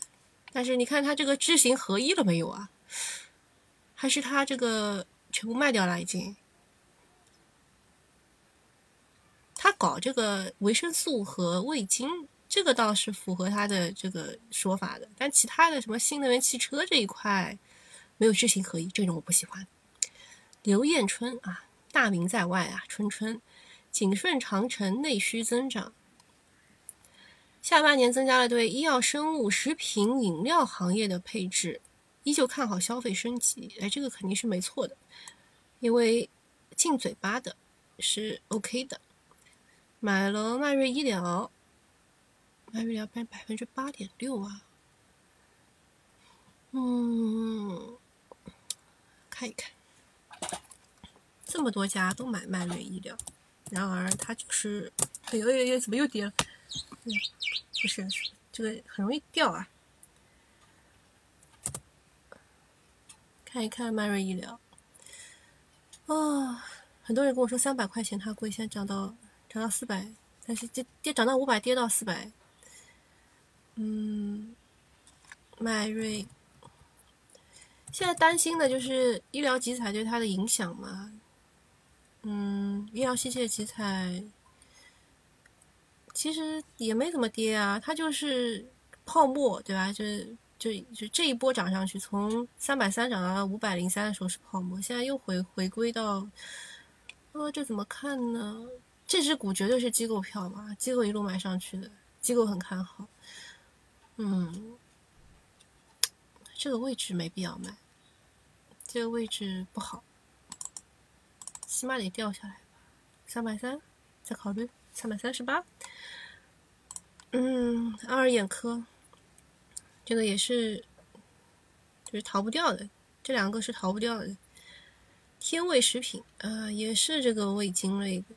但是你看他这个知行合一了没有啊？还是他这个全部卖掉了已经？他搞这个维生素和味精，这个倒是符合他的这个说法的。但其他的什么新能源汽车这一块，没有知行合一，这种我不喜欢。刘彦春啊，大名在外啊，春春，景顺长城内需增长，下半年增加了对医药生物、食品饮料行业的配置，依旧看好消费升级。哎，这个肯定是没错的，因为进嘴巴的是 OK 的。买了迈瑞医疗，迈瑞医疗百百分之八点六啊。嗯，看一看，这么多家都买迈瑞医疗，然而它就是，哎呦哎呦，怎么又跌了？嗯，不是，这个很容易掉啊。看一看迈瑞医疗，啊，很多人跟我说三百块钱它贵，现在涨到涨到四百，但是跌跌涨到五百，跌到四百。嗯，迈瑞。现在担心的就是医疗集采对它的影响嘛？嗯，医疗器械集采其实也没怎么跌啊，它就是泡沫，对吧？就是就就这一波涨上去，从三百三涨到五百零三的时候是泡沫，现在又回回归到，呃，这怎么看呢？这只股绝对是机构票嘛，机构一路买上去的，机构很看好。嗯，这个位置没必要买。这个位置不好，起码得掉下来吧，三百三，再考虑三百三十八。嗯，爱尔眼科，这个也是，就是逃不掉的，这两个是逃不掉的。天味食品啊，也是这个味精类的。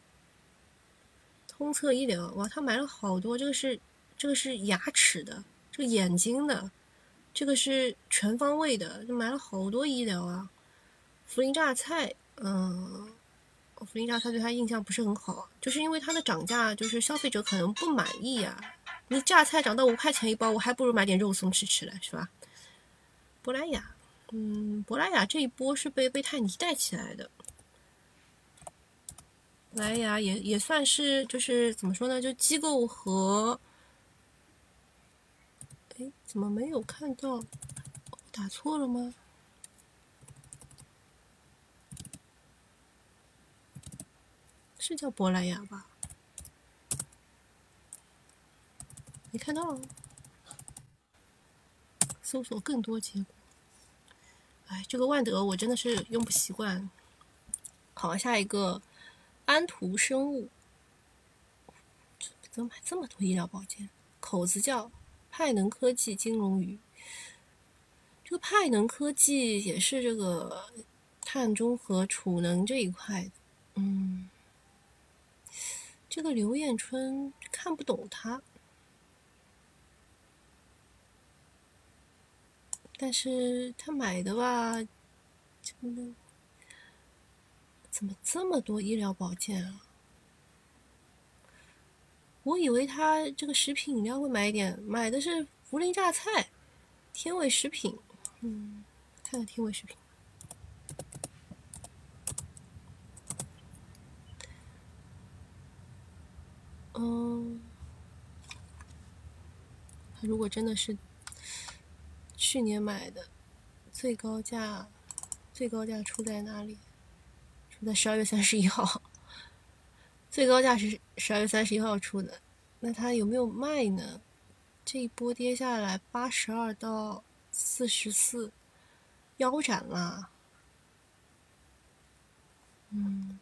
通策医疗，哇，他买了好多，这个是这个是牙齿的，这个眼睛的。这个是全方位的，就买了好多医疗啊。涪陵榨菜，嗯，涪陵榨菜对他印象不是很好，就是因为它的涨价，就是消费者可能不满意啊。你榨菜涨到五块钱一包，我还不如买点肉松吃吃了，是吧？珀莱雅，嗯，珀莱雅这一波是被贝泰尼带起来的。珀莱雅也也算是，就是怎么说呢？就机构和。哎，怎么没有看到？打错了吗？是叫珀莱雅吧？没看到。搜索更多结果。哎，这个万德我真的是用不习惯。好，下一个安图生物。怎么买这么多医疗保健？口子叫。派能科技金融鱼，这个派能科技也是这个碳中和储能这一块，嗯，这个刘艳春看不懂他，但是他买的吧，怎么怎么这么多医疗保健啊？我以为他这个食品饮料会买一点，买的是涪陵榨菜、天味食品。嗯，看看天味食品。嗯，如果真的是去年买的，最高价，最高价出在哪里？出在十二月三十一号。最高价是十二月三十一号出的，那它有没有卖呢？这一波跌下来八十二到四十四，腰斩了。嗯，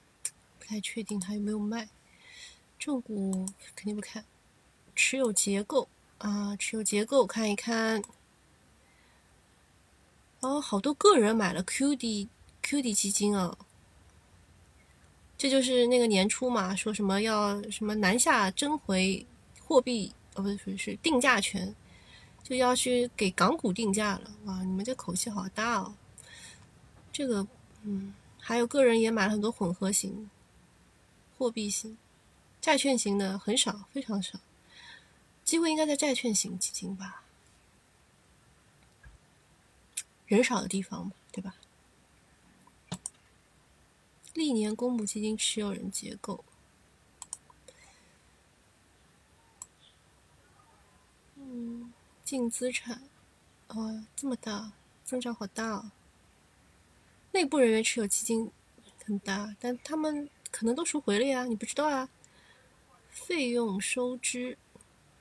不太确定它有没有卖。正股肯定不看，持有结构啊，持有结构看一看。哦，好多个人买了 QD QD 基金啊。这就是那个年初嘛，说什么要什么南下争回货币，哦不是是定价权，就要去给港股定价了。哇，你们这口气好大哦！这个，嗯，还有个人也买了很多混合型、货币型、债券型的很少，非常少，机会应该在债券型基金吧？人少的地方嘛，对吧？历年公募基金持有人结构，嗯，净资产，哦，这么大，增长好大哦。内部人员持有基金很大，但他们可能都赎回了呀，你不知道啊。费用收支，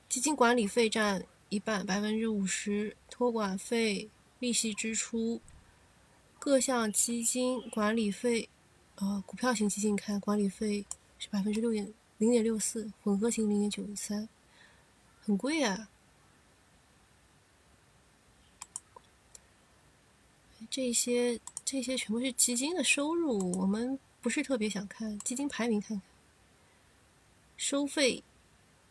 基金管理费占一半，百分之五十，托管费、利息支出，各项基金管理费。呃，股票型基金看管理费是百分之六点零点六四，混合型零点九三，很贵啊。这些这些全部是基金的收入，我们不是特别想看基金排名，看看收费，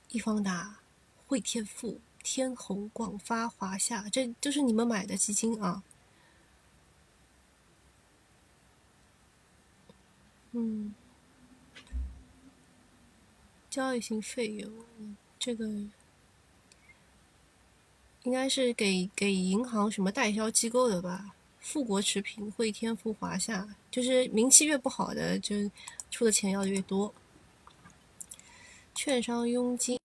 易方达、汇添富、天弘、广发、华夏，这就是你们买的基金啊。嗯，交易性费用，这个应该是给给银行什么代销机构的吧？富国持平、汇添富、华夏，就是名气越不好的，就出的钱要的越多。券商佣金，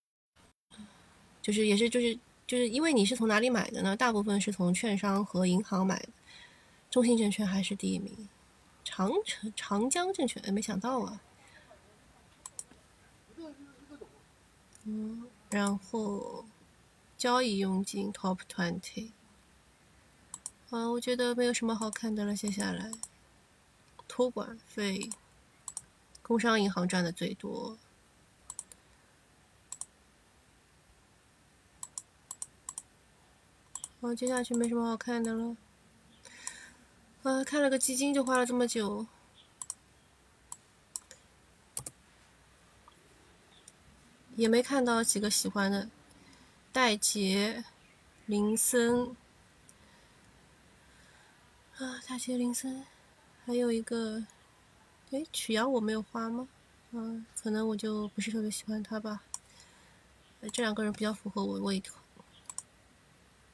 就是也是就是就是因为你是从哪里买的呢？大部分是从券商和银行买的，中信证券还是第一名。长城长江证券，哎，没想到啊。嗯，然后交易佣金 Top Twenty，啊，我觉得没有什么好看的了。接下来，托管费，工商银行赚的最多。好，接下去没什么好看的了。啊，看了个基金就花了这么久，也没看到几个喜欢的。戴杰、林森，啊，戴杰、林森，还有一个，哎，曲阳我没有花吗？嗯，可能我就不是特别喜欢他吧。这两个人比较符合我胃口。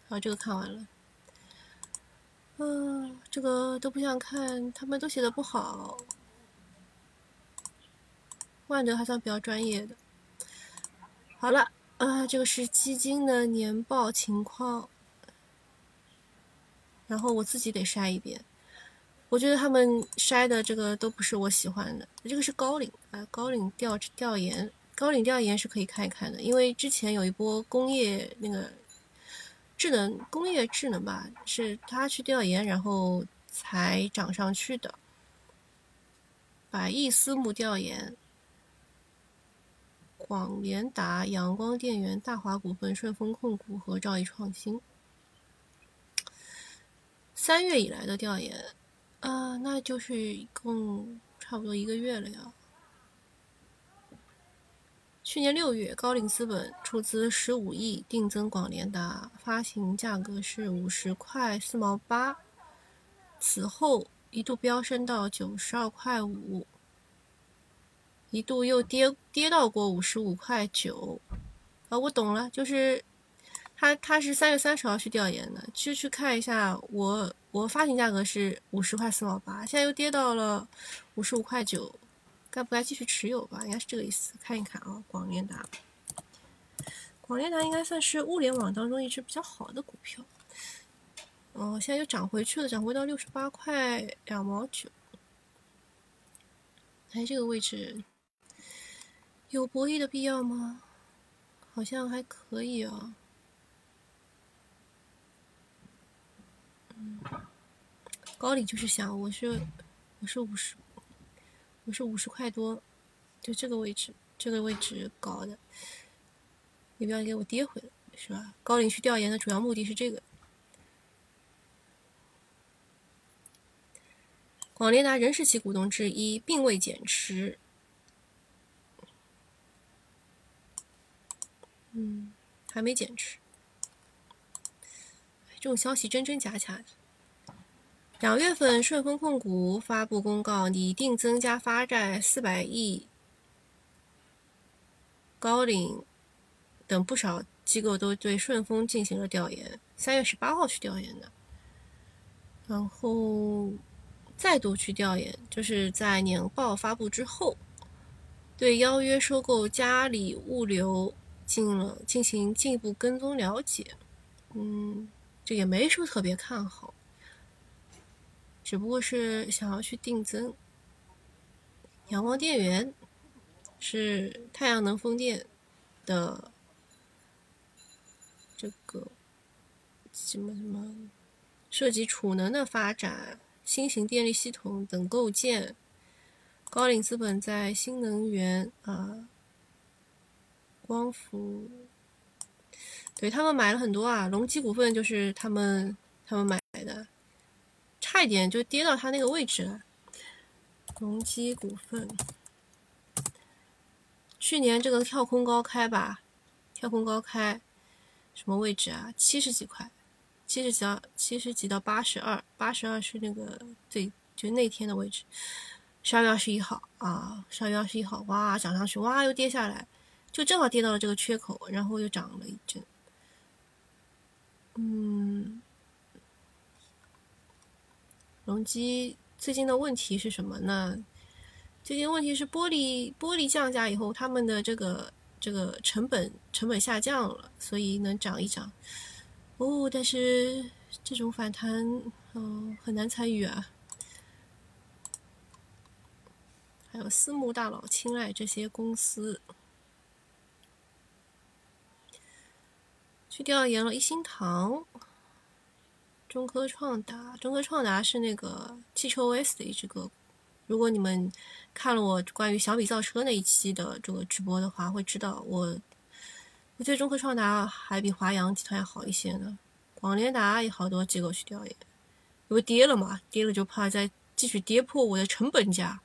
好，这个看完了。嗯，这个都不想看，他们都写的不好。万德还算比较专业的。好了，啊，这个是基金的年报情况，然后我自己得筛一遍。我觉得他们筛的这个都不是我喜欢的。这个是高瓴啊，高瓴调调研，高瓴调研是可以看一看的，因为之前有一波工业那个。智能工业智能吧，是他去调研，然后才涨上去的。百亿私募调研，广联达、阳光电源、大华股份、顺丰控股和兆易创新。三月以来的调研，啊，那就是一共差不多一个月了呀。去年六月，高瓴资本出资十五亿定增广联达，发行价格是五十块四毛八，此后一度飙升到九十二块五，一度又跌跌到过五十五块九。啊，我懂了，就是他他是三月三十号去调研的，去去看一下，我我发行价格是五十块四毛八，现在又跌到了五十五块九。该不该继续持有吧？应该是这个意思。看一看啊，广联达，广联达应该算是物联网当中一只比较好的股票。哦，现在又涨回去了，涨回到六十八块两毛九。哎，这个位置有博弈的必要吗？好像还可以啊。嗯，高领就是想，我是我是五十。我是五十块多，就这个位置，这个位置搞的，你不要给我跌回来，是吧？高瓴去调研的主要目的是这个。广联达仍是其股东之一，并未减持。嗯，还没减持。这种消息真真假假的。两月份，顺丰控股发布公告，拟定增加发债四百亿。高瓴等不少机构都对顺丰进行了调研，三月十八号去调研的，然后再度去调研，就是在年报发布之后，对邀约收购嘉里物流进了进行进一步跟踪了解。嗯，这也没说特别看好。只不过是想要去定增。阳光电源是太阳能风电的这个什么什么，涉及储能的发展、新型电力系统等构建。高瓴资本在新能源啊光伏，对他们买了很多啊，隆基股份就是他们他们买的，差一点就跌到他那个位置了。隆基股份，去年这个跳空高开吧，跳空高开，什么位置啊？七十几块，七十几到七十几到八十二，八十二是那个最就那天的位置。十二月二十一号啊，十二月二十一号，哇，涨上去，哇，又跌下来，就正好跌到了这个缺口，然后又涨了一阵。嗯，隆基最近的问题是什么呢？最近问题是玻璃玻璃降价以后，他们的这个这个成本成本下降了，所以能涨一涨。哦，但是这种反弹，嗯，很难参与啊。还有私募大佬青睐这些公司，去调研了一心堂、中科创达。中科创达是那个汽车 OS 的一只个股。如果你们看了我关于小米造车那一期的这个直播的话，会知道我我觉得中科创达还比华阳集团要好一些呢。广联达也好多机构去调研，因为跌了嘛，跌了就怕再继续跌破我的成本价。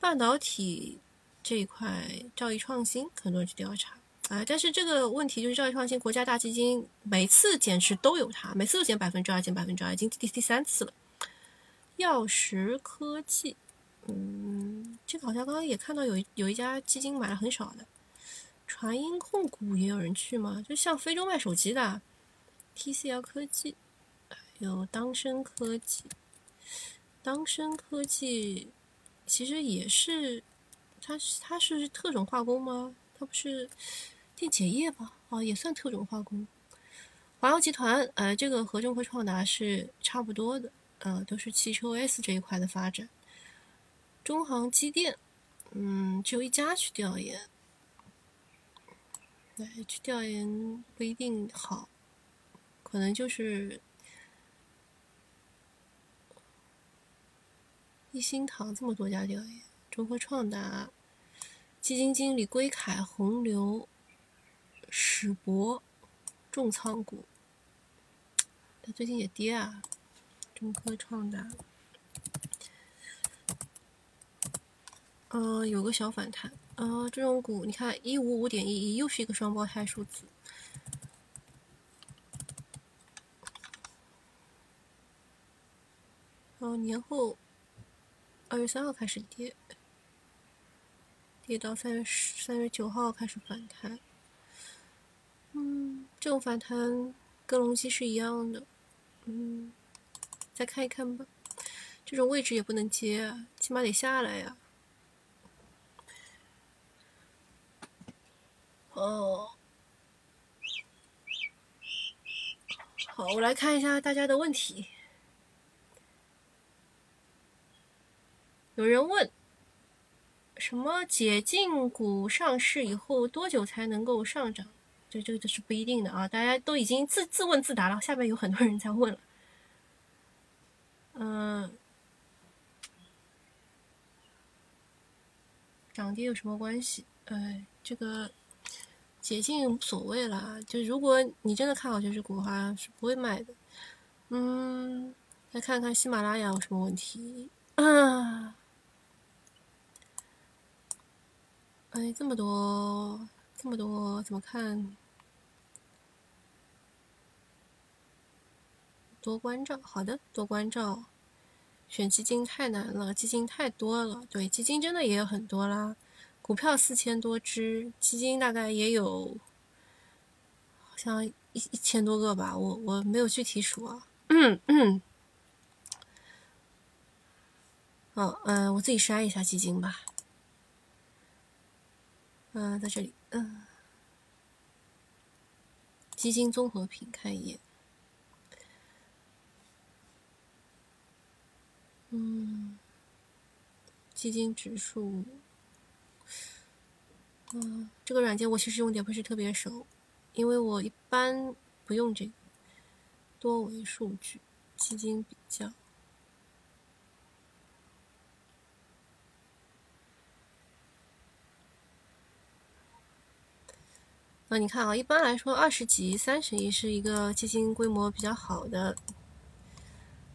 半导体这一块，兆易创新很多人去调查啊，但是这个问题就是兆易创新国家大基金每次减持都有它，每次都减百分之二，减百分之二，已经第第三次了。药石科技，嗯，这个好像刚刚也看到有有一家基金买了很少的。传音控股也有人去吗？就像非洲卖手机的，TCL 科技，有当升科技，当升科技。其实也是，它是它是特种化工吗？它不是电解液吧？啊，也算特种化工。华耀集团，呃，这个和中科创达是差不多的，呃，都是汽车 OS 这一块的发展。中航机电，嗯，只有一家去调研，对，去调研不一定好，可能就是。一心堂这么多家调研，中科创达基金经理归凯、洪流、史博重仓股，它最近也跌啊。中科创达，嗯，有个小反弹。呃，这种股你看一五五点一一，又是一个双胞胎数字。哦，年后。二月三号开始跌，跌到三月十、三月九号开始反弹。嗯，这种反弹跟隆基是一样的。嗯，再看一看吧。这种位置也不能接啊，起码得下来呀。哦，好，我来看一下大家的问题。有人问：什么解禁股上市以后多久才能够上涨？这这个这是不一定的啊！大家都已经自自问自答了，下面有很多人在问了。嗯，涨跌有什么关系？哎，这个解禁无所谓了。就如果你真的看好这只股的话，是不会卖的。嗯，再看看喜马拉雅有什么问题啊？哎，这么多，这么多，怎么看？多关照，好的，多关照。选基金太难了，基金太多了。对，基金真的也有很多啦，股票四千多只，基金大概也有，好像一一千多个吧。我我没有具体数啊。嗯嗯。哦，嗯，我自己筛一下基金吧。嗯，在这里，嗯，基金综合品看一眼，嗯，基金指数，嗯，这个软件我其实用的不是特别熟，因为我一般不用这个多维数据基金比较。啊，你看啊，一般来说，二十几、三十亿是一个基金规模比较好的。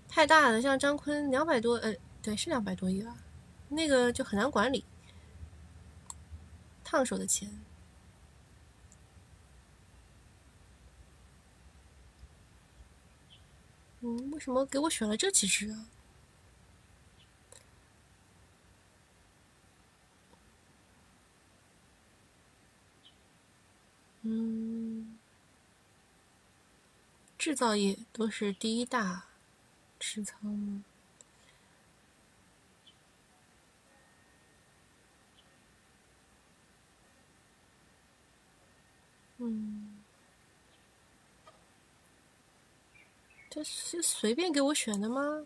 太大的，像张坤两百多，呃，对，是两百多亿啊，那个就很难管理，烫手的钱。嗯，为什么给我选了这几只啊？嗯，制造业都是第一大。持仓吗？嗯，这是随便给我选的吗？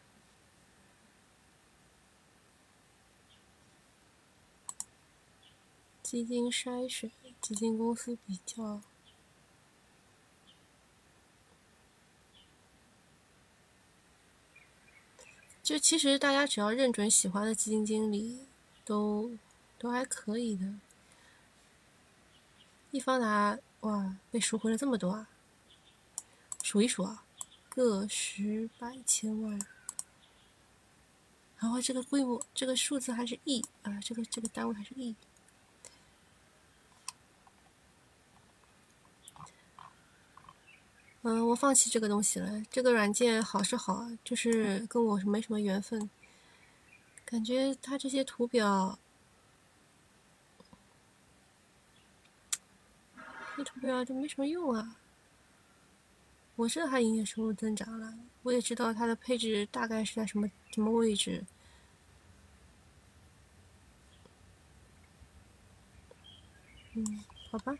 基金筛选，基金公司比较。就其实大家只要认准喜欢的基金经理，都都还可以的。易方达哇，被赎回了这么多啊！数一数啊，个十百千万，然后这个规模，这个数字还是亿啊，这个这个单位还是亿。嗯，我放弃这个东西了。这个软件好是好，就是跟我没什么缘分。感觉它这些图表，这图表就没什么用啊。我知道它营业收入增长了，我也知道它的配置大概是在什么什么位置。嗯，好吧。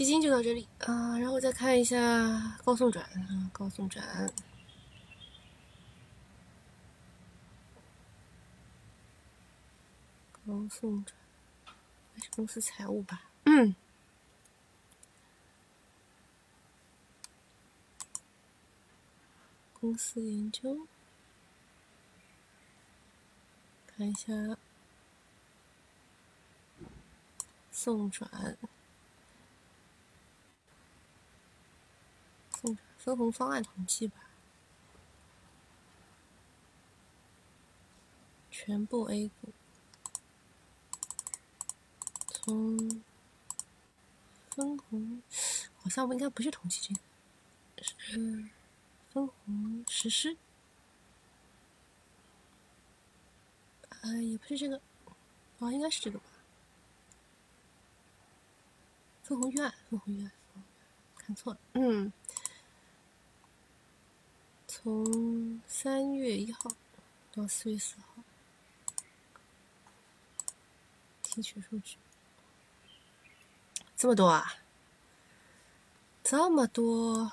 基金就到这里啊，然后再看一下高送转啊，高送转，高送转，还是公司财务吧。嗯，公司研究，看一下送转。分红方案统计吧，全部 A 股，从分红好像不应该不是统计这个，是分红实施，啊也不是这个，啊应该是这个吧，分红预案，分红预案，看错了，嗯。从三月一号到四月四号，提取数据，这么多啊！这么多，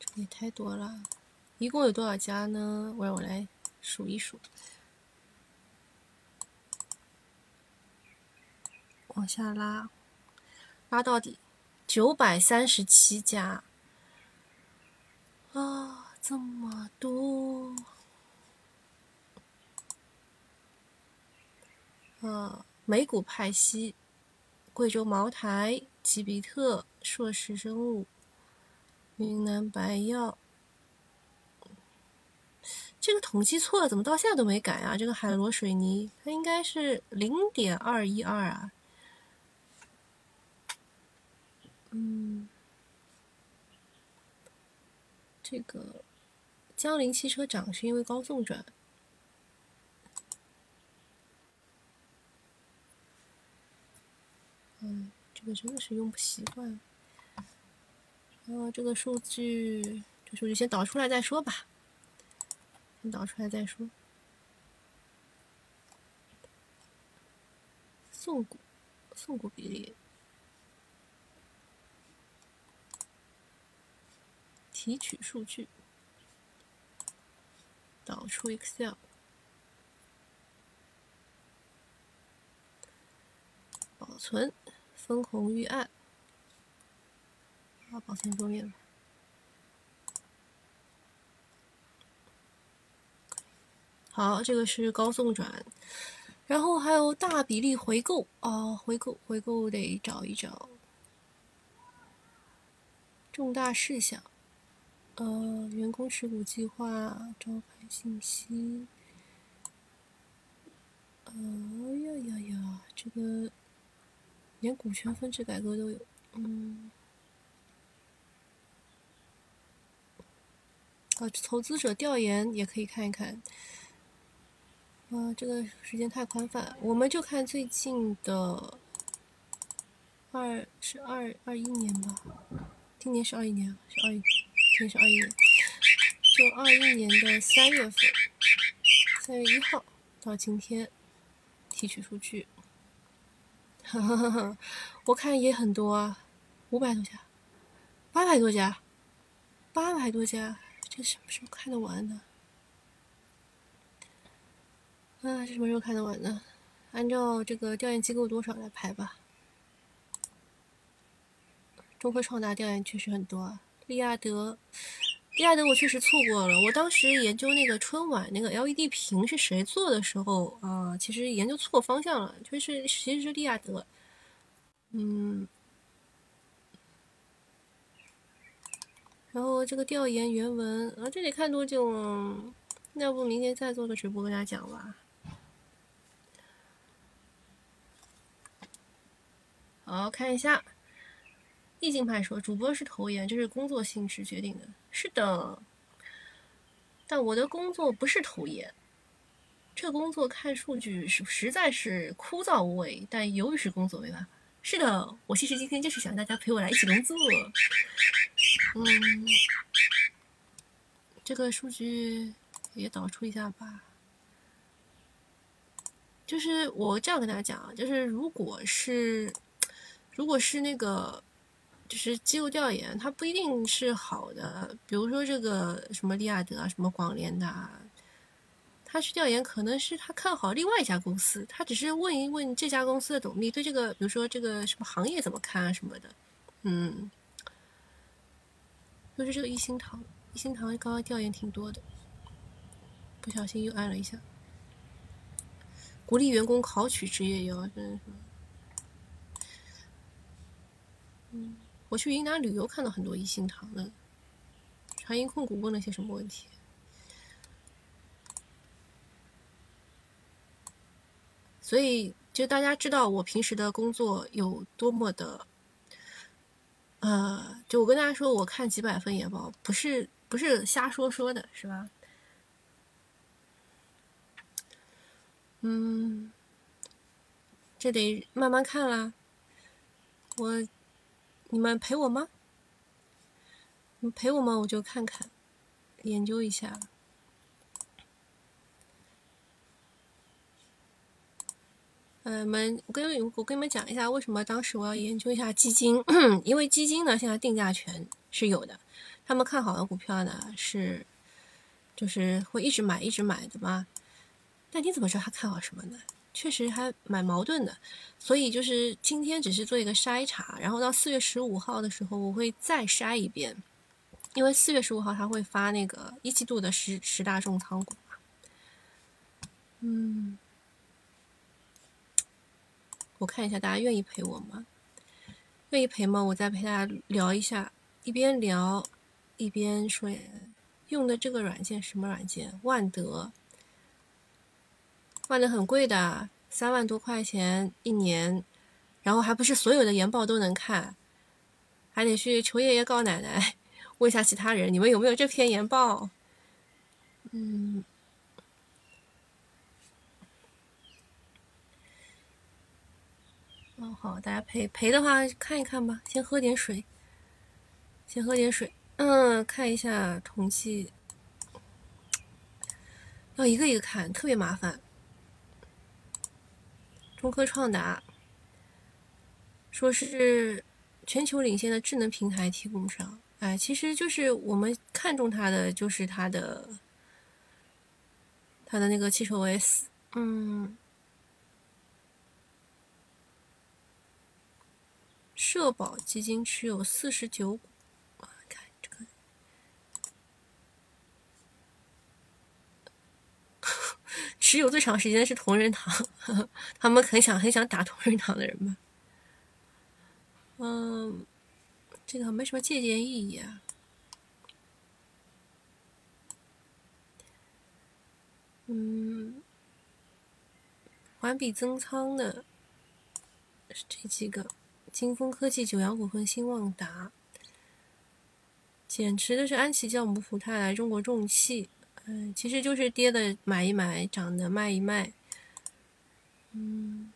这也太多了。一共有多少家呢？我让我来数一数，往下拉，拉到底。九百三十七家啊，这么多！呃，美股派息，贵州茅台、吉比特、硕士生物、云南白药，这个统计错了，怎么到现在都没改啊？这个海螺水泥，它应该是零点二一二啊。嗯，这个江铃汽车涨是因为高送转。嗯，这个真的是用不习惯。然后，这个数据，这数据先导出来再说吧。先导出来再说。送股，送股比例。提取数据，导出 Excel，保存分红预案，啊，保存桌面。好，这个是高送转，然后还有大比例回购啊，回购回购得找一找。重大事项，呃，员工持股计划招牌信息，呃呀呀呀，这个连股权分置改革都有，嗯，啊，投资者调研也可以看一看。啊，这个时间太宽泛，我们就看最近的二是二二一年吧，今年是二一年，是二一，今年是二一年，就二一年的三月份，三月一号到今天提取数据，哈哈哈哈，我看也很多啊，五百多家，八百多家，八百多家，这什么时候看得完呢？啊，这什么时候看得完呢？按照这个调研机构多少来排吧。中科创达调研确实很多啊。利亚德，利亚德我确实错过了。我当时研究那个春晚那个 LED 屏是谁做的时候啊，其实研究错方向了，就是其实是利亚德。嗯。然后这个调研原文啊，这得看多久？那要不明天再做个直播跟大家讲吧。好，看一下，意境派说主播是投研，这是工作性质决定的。是的，但我的工作不是投研，这工作看数据是实在是枯燥无味，但由于是工作，没办法。是的，我其实今天就是想大家陪我来一起工作。嗯，这个数据也导出一下吧。就是我这样跟大家讲啊，就是如果是。如果是那个，就是机构调研，它不一定是好的。比如说这个什么利亚德啊，什么广联的，他去调研，可能是他看好另外一家公司，他只是问一问这家公司的董秘对这个，比如说这个什么行业怎么看啊什么的。嗯，就是这个一心堂，一心堂刚刚调研挺多的，不小心又按了一下，鼓励员工考取职业摇，真是。嗯，我去云南旅游，看到很多一心堂的。长盈控股问了些什么问题？所以，就大家知道我平时的工作有多么的，呃，就我跟大家说，我看几百份研报，不是不是瞎说说的，是吧？嗯，这得慢慢看啦，我。你们陪我吗？你陪我吗？我就看看，研究一下。嗯，们我跟我跟你们讲一下，为什么当时我要研究一下基金？因为基金呢，现在定价权是有的，他们看好的股票呢是，就是会一直买一直买的嘛。但你怎么知道他看好什么呢？确实还蛮矛盾的，所以就是今天只是做一个筛查，然后到四月十五号的时候我会再筛一遍，因为四月十五号他会发那个一季度的十十大重仓股嘛。嗯，我看一下大家愿意陪我吗？愿意陪吗？我再陪大家聊一下，一边聊一边说，用的这个软件什么软件？万德。万的很贵的，三万多块钱一年，然后还不是所有的研报都能看，还得去求爷爷告奶奶，问一下其他人，你们有没有这篇研报？嗯，哦好，大家陪陪的话看一看吧，先喝点水，先喝点水，嗯，看一下统计，要一个一个看，特别麻烦。中科创达说是全球领先的智能平台提供商，哎，其实就是我们看中它的，就是它的它的那个汽车 OS，嗯，社保基金持有四十九股，看这个，持有最长时间的是同仁堂，他们很想很想打同仁堂的人吧。嗯，这个没什么借鉴意义啊。嗯，环比增仓的是这几个：金风科技、九阳股份、新旺达。减持的是安琪酵母、普泰来、中国重汽。嗯，其实就是跌的买一买，涨的卖一卖。嗯。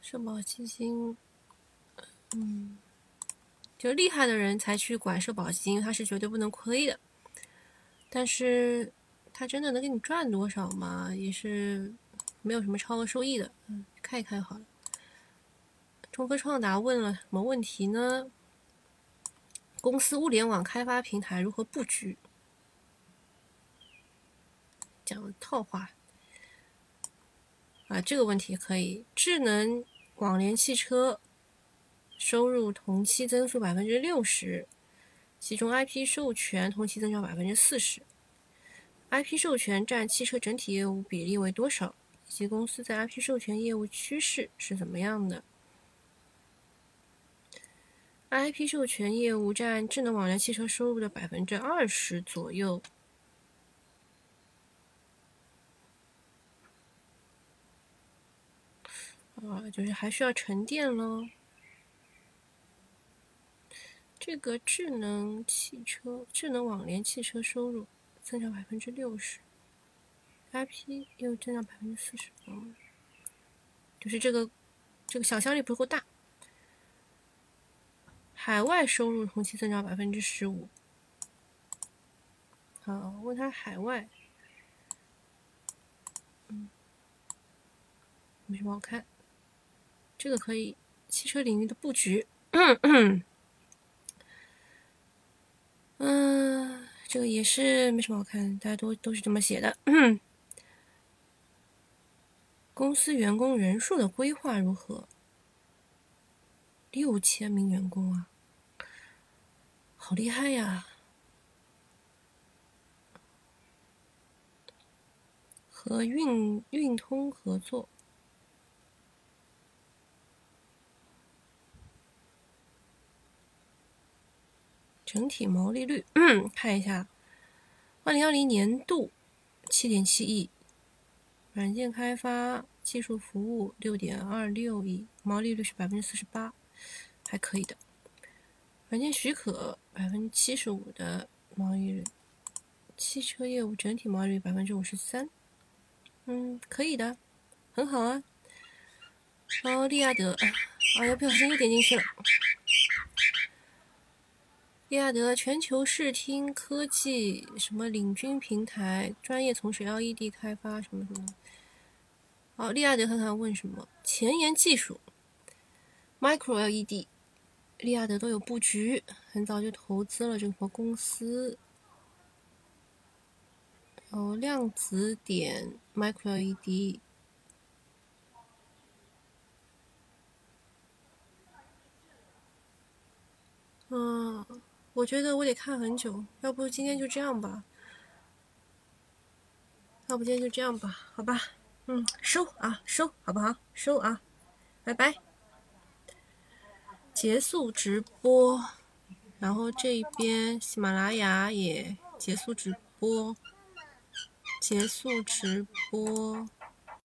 社保基金，嗯，就厉害的人才去管社保基金，他是绝对不能亏的。但是，他真的能给你赚多少吗？也是没有什么超额收益的。嗯，看一看好了。中科创达问了什么问题呢？公司物联网开发平台如何布局？讲套话啊，这个问题可以智能。广联汽车收入同期增速百分之六十，其中 IP 授权同期增长百分之四十。IP 授权占汽车整体业务比例为多少？以及公司在 IP 授权业务趋势是怎么样的？IP 授权业务占智能网联汽车收入的百分之二十左右。啊，就是还需要沉淀咯。这个智能汽车、智能网联汽车收入增长百分之六十，IP 又增长百分之四十，就是这个这个想象力不够大。海外收入同期增长百分之十五。好，问他海外，嗯，没什么好看。这个可以，汽车领域的布局，嗯，这个也是没什么好看，大家都都是这么写的。公司员工人数的规划如何？六千名员工啊，好厉害呀！和运运通合作。整体毛利率，看一下，二零二零年度七点七亿，软件开发技术服务六点二六亿，毛利率是百分之四十八，还可以的。软件许可百分之七十五的毛利率，汽车业务整体毛利率百分之五十三，嗯，可以的，很好啊。然后利亚德，哎呀，不小心又点进去了。利亚德全球视听科技什么领军平台，专业从事 LED 开发什么什么。好，利亚德看看问什么？前沿技术，Micro LED，利亚德都有布局，很早就投资了这个公司。哦，量子点 Micro LED。嗯。我觉得我得看很久，要不今天就这样吧。要不今天就这样吧，好吧，嗯，收啊，收，好不好？收啊，拜拜。结束直播，然后这边喜马拉雅也结束直播，结束直播。